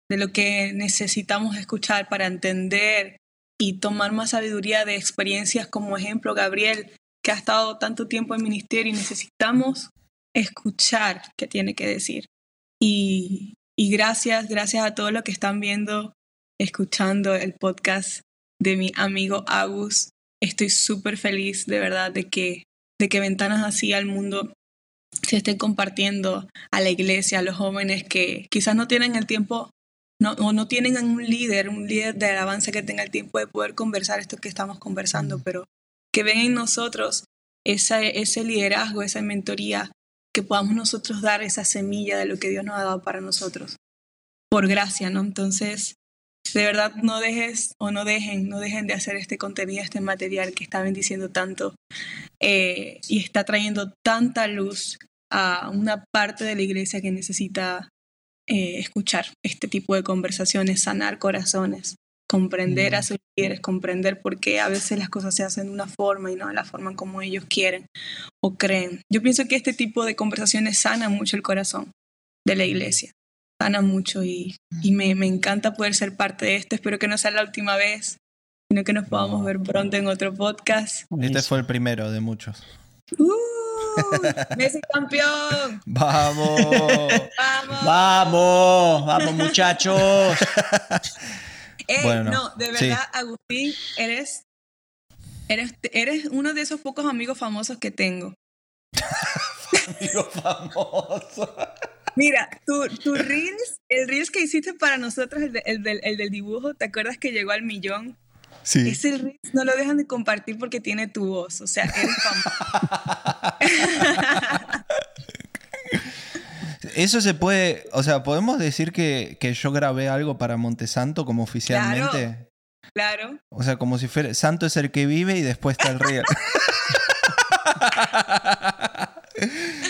de lo que necesitamos escuchar para entender y tomar más sabiduría de experiencias como ejemplo Gabriel, que ha estado tanto tiempo en ministerio y necesitamos escuchar qué tiene que decir. Y, y gracias, gracias a todos los que están viendo, escuchando el podcast de mi amigo Agus. Estoy súper feliz de verdad de que de que ventanas así al mundo se estén compartiendo a la iglesia, a los jóvenes que quizás no tienen el tiempo no, o no tienen un líder, un líder de alabanza que tenga el tiempo de poder conversar esto que estamos conversando, pero que ven en nosotros ese, ese liderazgo, esa mentoría, que podamos nosotros dar esa semilla de lo que Dios nos ha dado para nosotros, por gracia, ¿no? Entonces, de verdad no dejes o no dejen, no dejen de hacer este contenido, este material que está bendiciendo tanto eh, y está trayendo tanta luz a una parte de la iglesia que necesita eh, escuchar este tipo de conversaciones, sanar corazones, comprender a sus líderes, comprender por qué a veces las cosas se hacen de una forma y no de la forma como ellos quieren o creen. Yo pienso que este tipo de conversaciones sana mucho el corazón de la iglesia sana mucho y, me, encanta poder ser parte de esto. Espero que no sea la última vez, sino que nos podamos ver pronto en otro podcast. Este fue el primero de muchos. ¡Uh! ¡Messi campeón! [laughs] ¡Vamos! ¡Vamos! ¡Vamos! ¡Vamos, [laughs] muchachos! bueno, no, de verdad, Agustín, eres, eres, eres uno de esos pocos amigos famosos que tengo. [laughs] Amigo famoso. Mira, tu, tu Reels, el Reels que hiciste para nosotros, el, el, del, el, del, dibujo, ¿te acuerdas que llegó al millón? Sí. Ese Reels no lo dejan de compartir porque tiene tu voz, o sea, eres famoso. [laughs] Eso se puede, o sea, podemos decir que, que yo grabé algo para Montesanto como oficialmente. Claro. O sea, como si fuera, Santo es el que vive y después está el [laughs]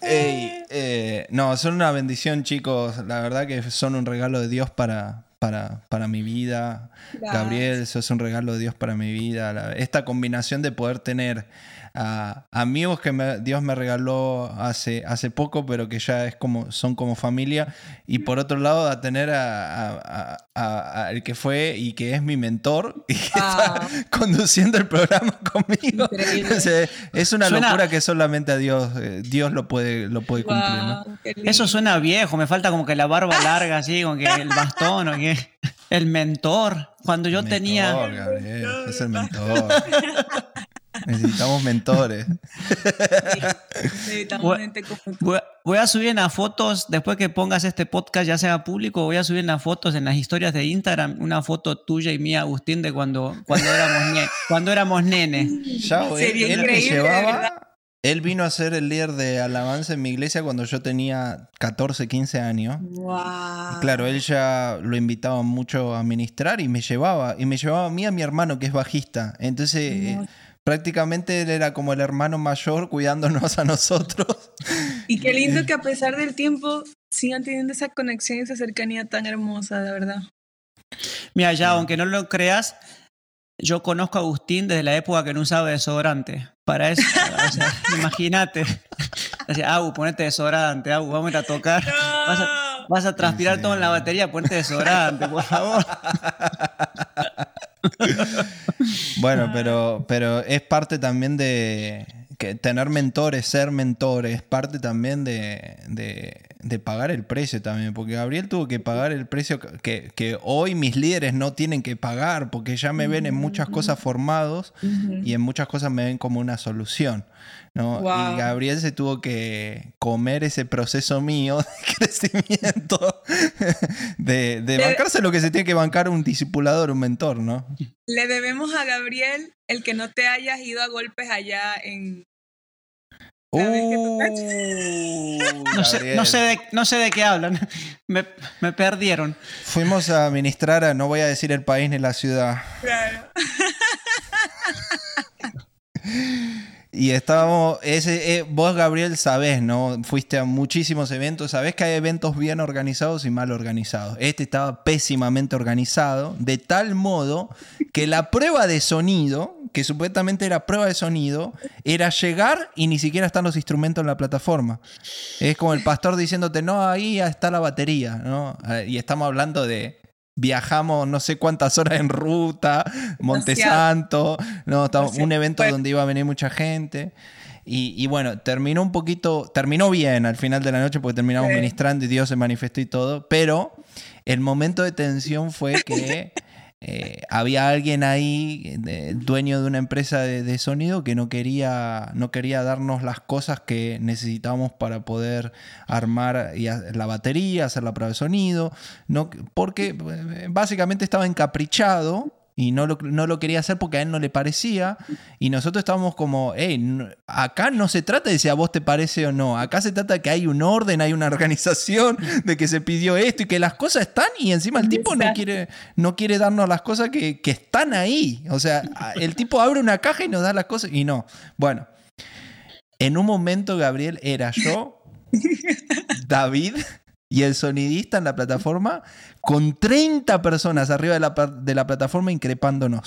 rey. Eh, no, son una bendición, chicos. La verdad que son un regalo de Dios para, para, para mi vida. Gabriel, eso es un regalo de Dios para mi vida. esta combinación de poder tener a amigos que Dios me regaló hace, hace poco, pero que ya es como, son como familia. Y por otro lado, a tener a, el que fue y que es mi mentor [laughs] y que está ah. conduciendo el programa [laughs] conmigo. es una locura que solamente a Dios, eh, Dios lo puede, lo puede cumplir. Eso suena viejo, me falta como que la barba [laughs] larga, así, como que el bastón o que el mentor. Cuando yo tenía. es el mentor. Necesitamos mentores. voy, a subir en las fotos, después que pongas este podcast ya sea público, voy a subir en las fotos, en las historias de Instagram, una foto tuya y mía, Agustín, de cuando, cuando, éramos, cuando éramos nenes. Ya, él, me llevaba... Él vino a ser el líder de alabanza en mi iglesia cuando yo tenía 14, 15 años. Claro, él ya lo invitaba mucho a ministrar y me llevaba. Y me llevaba a mí a mi hermano que es bajista. Entonces, prácticamente él era como el hermano mayor cuidándonos a nosotros. Y qué lindo que a pesar del tiempo sigan teniendo esa conexión y esa cercanía tan hermosa, de verdad. Mira, ya, aunque no lo creas, yo conozco a Agustín desde la época que no usaba desodorante. Para eso, o sea, [laughs] imagínate. Decía, Agu, ponete desodorante, Agu, vamos a ir a tocar. Vas a, vas a transpirar todo en la batería, ponete desodorante, por favor. [laughs] [laughs] Bueno, pero, pero es parte también de que tener mentores, ser mentores, es parte también de, de- de pagar el precio también, porque Gabriel tuvo que pagar el precio que, que hoy mis líderes no tienen que pagar, porque ya me ven en muchas cosas formados y en muchas cosas me ven como una solución. ¿No? Wow. Y Gabriel se tuvo que comer ese proceso mío [laughs] de crecimiento, de, de Le- bancarse lo que se tiene que bancar un discipulador, un mentor, ¿no? Le debemos a Gabriel el que no te hayas ido a golpes allá en... Uh, [laughs] No sé, no sé, de, no sé de qué hablan. Me, me perdieron. Fuimos a ministrar a, no voy a decir el país ni la ciudad, Claro. [laughs] y estábamos, ese, eh, vos Gabriel sabés, ¿no? Fuiste a muchísimos eventos, sabés que hay eventos bien organizados y mal organizados. Este estaba pésimamente organizado, de tal modo que la prueba de sonido, que supuestamente era prueba de sonido, era llegar y ni siquiera están los instrumentos en la plataforma. Es como el pastor diciéndote, no, ahí está la batería, ¿no? Eh, Y estamos hablando de viajamos no sé cuántas horas en ruta, Montesanto, no, estamos- un evento Bueno. donde iba a venir mucha gente. Y, y bueno, terminó un poquito, terminó bien al final de la noche porque terminamos Sí. ministrando y Dios se manifestó y todo, pero el momento de tensión fue que [laughs] eh, había alguien ahí, dueño de una empresa de, sonido, que no quería, no quería darnos las cosas que necesitábamos para poder armar la batería, hacer la prueba de sonido, no, porque eh, básicamente estaba encaprichado. Y no lo, no lo quería hacer porque a él no le parecía. Y nosotros estábamos como, hey, acá no se trata de si a vos te parece o no. Acá se trata de que hay un orden, hay una organización, de que se pidió esto y que las cosas están y encima el tipo no quiere, no quiere darnos las cosas que, que están ahí. O sea, el tipo abre una caja y nos da las cosas y no. Bueno, en un momento, Gabriel, era yo, [laughs] David y el sonidista en la plataforma con 30 personas arriba de la, de la plataforma increpándonos.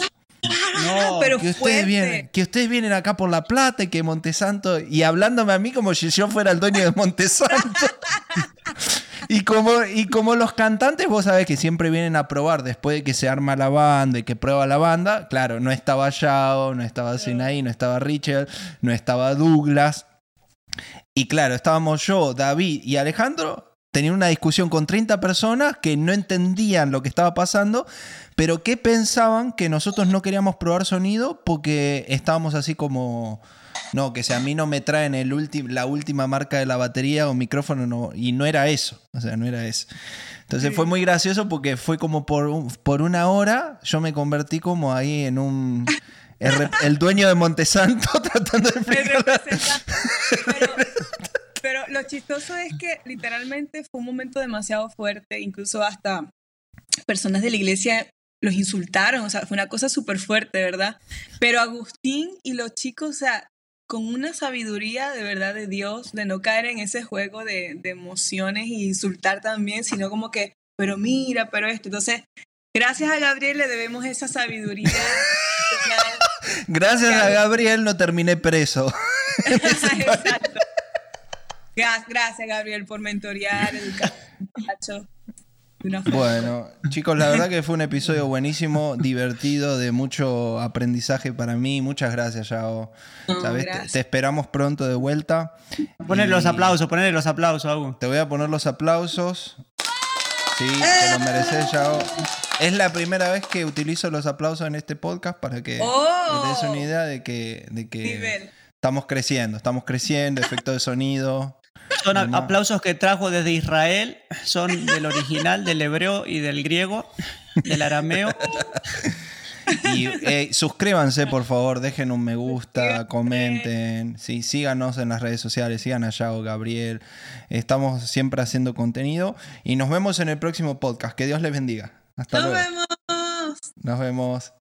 No, [laughs] pero Que ustedes, fuerte. vienen, que ustedes vienen acá por La Plata y que Montesanto y hablándome a mí como si yo fuera el dueño de Montesanto. [laughs] Y como, y como los cantantes, vos sabés que siempre vienen a probar después de que se arma la banda y que prueba la banda. Claro, no estaba Yao, no estaba Sinaí, no estaba Richard, no estaba Douglas. Y claro, estábamos yo, David y Alejandro teniendo una discusión con 30 personas que no entendían lo que estaba pasando, pero que pensaban que nosotros no queríamos probar sonido porque estábamos así como... No, que si a mí no me traen el la última marca de la batería o micrófono, no, y no era eso. O sea, no era eso. Entonces fue muy gracioso porque fue como por, un- por una hora yo me convertí como ahí en un... El, dueño de Montesanto [laughs] tratando de explicar. pero lo chistoso es que literalmente fue un momento demasiado fuerte, incluso hasta personas de la iglesia los insultaron, o sea, fue una cosa súper fuerte, ¿verdad? Pero Agustín y los chicos, o sea, con una sabiduría de verdad de Dios, de no caer en ese juego de, de emociones y insultar también, sino como que, pero mira, pero esto. Entonces, gracias a Gabriel le debemos esa sabiduría. [laughs] Gracias a Gabriel no terminé preso. [laughs] Exacto. Gra- Gracias, Gabriel, por mentorear, educar forma. Bueno, chicos, la verdad que fue un episodio buenísimo, divertido, de mucho aprendizaje para mí. Muchas gracias, Yao. No, ¿Sabes? Te, gracias. te esperamos pronto de vuelta. Ponele los aplausos, ponele los aplausos, Agu. Te voy a poner los aplausos. Sí, te lo mereces, Yao. Es la primera vez que utilizo los aplausos en este podcast para que, ¡Oh! te des una idea de que, de que estamos creciendo. Estamos creciendo, efecto de sonido. Son aplausos que trajo desde Israel, son del original, del hebreo y del griego, del arameo. [laughs] Y eh, suscríbanse, por favor, dejen un me gusta, comenten, sí, síganos en las redes sociales, sigan a Yao, Gabriel. Estamos siempre haciendo contenido y nos vemos en el próximo podcast. Que Dios les bendiga. Hasta Nos luego. vemos. Nos vemos.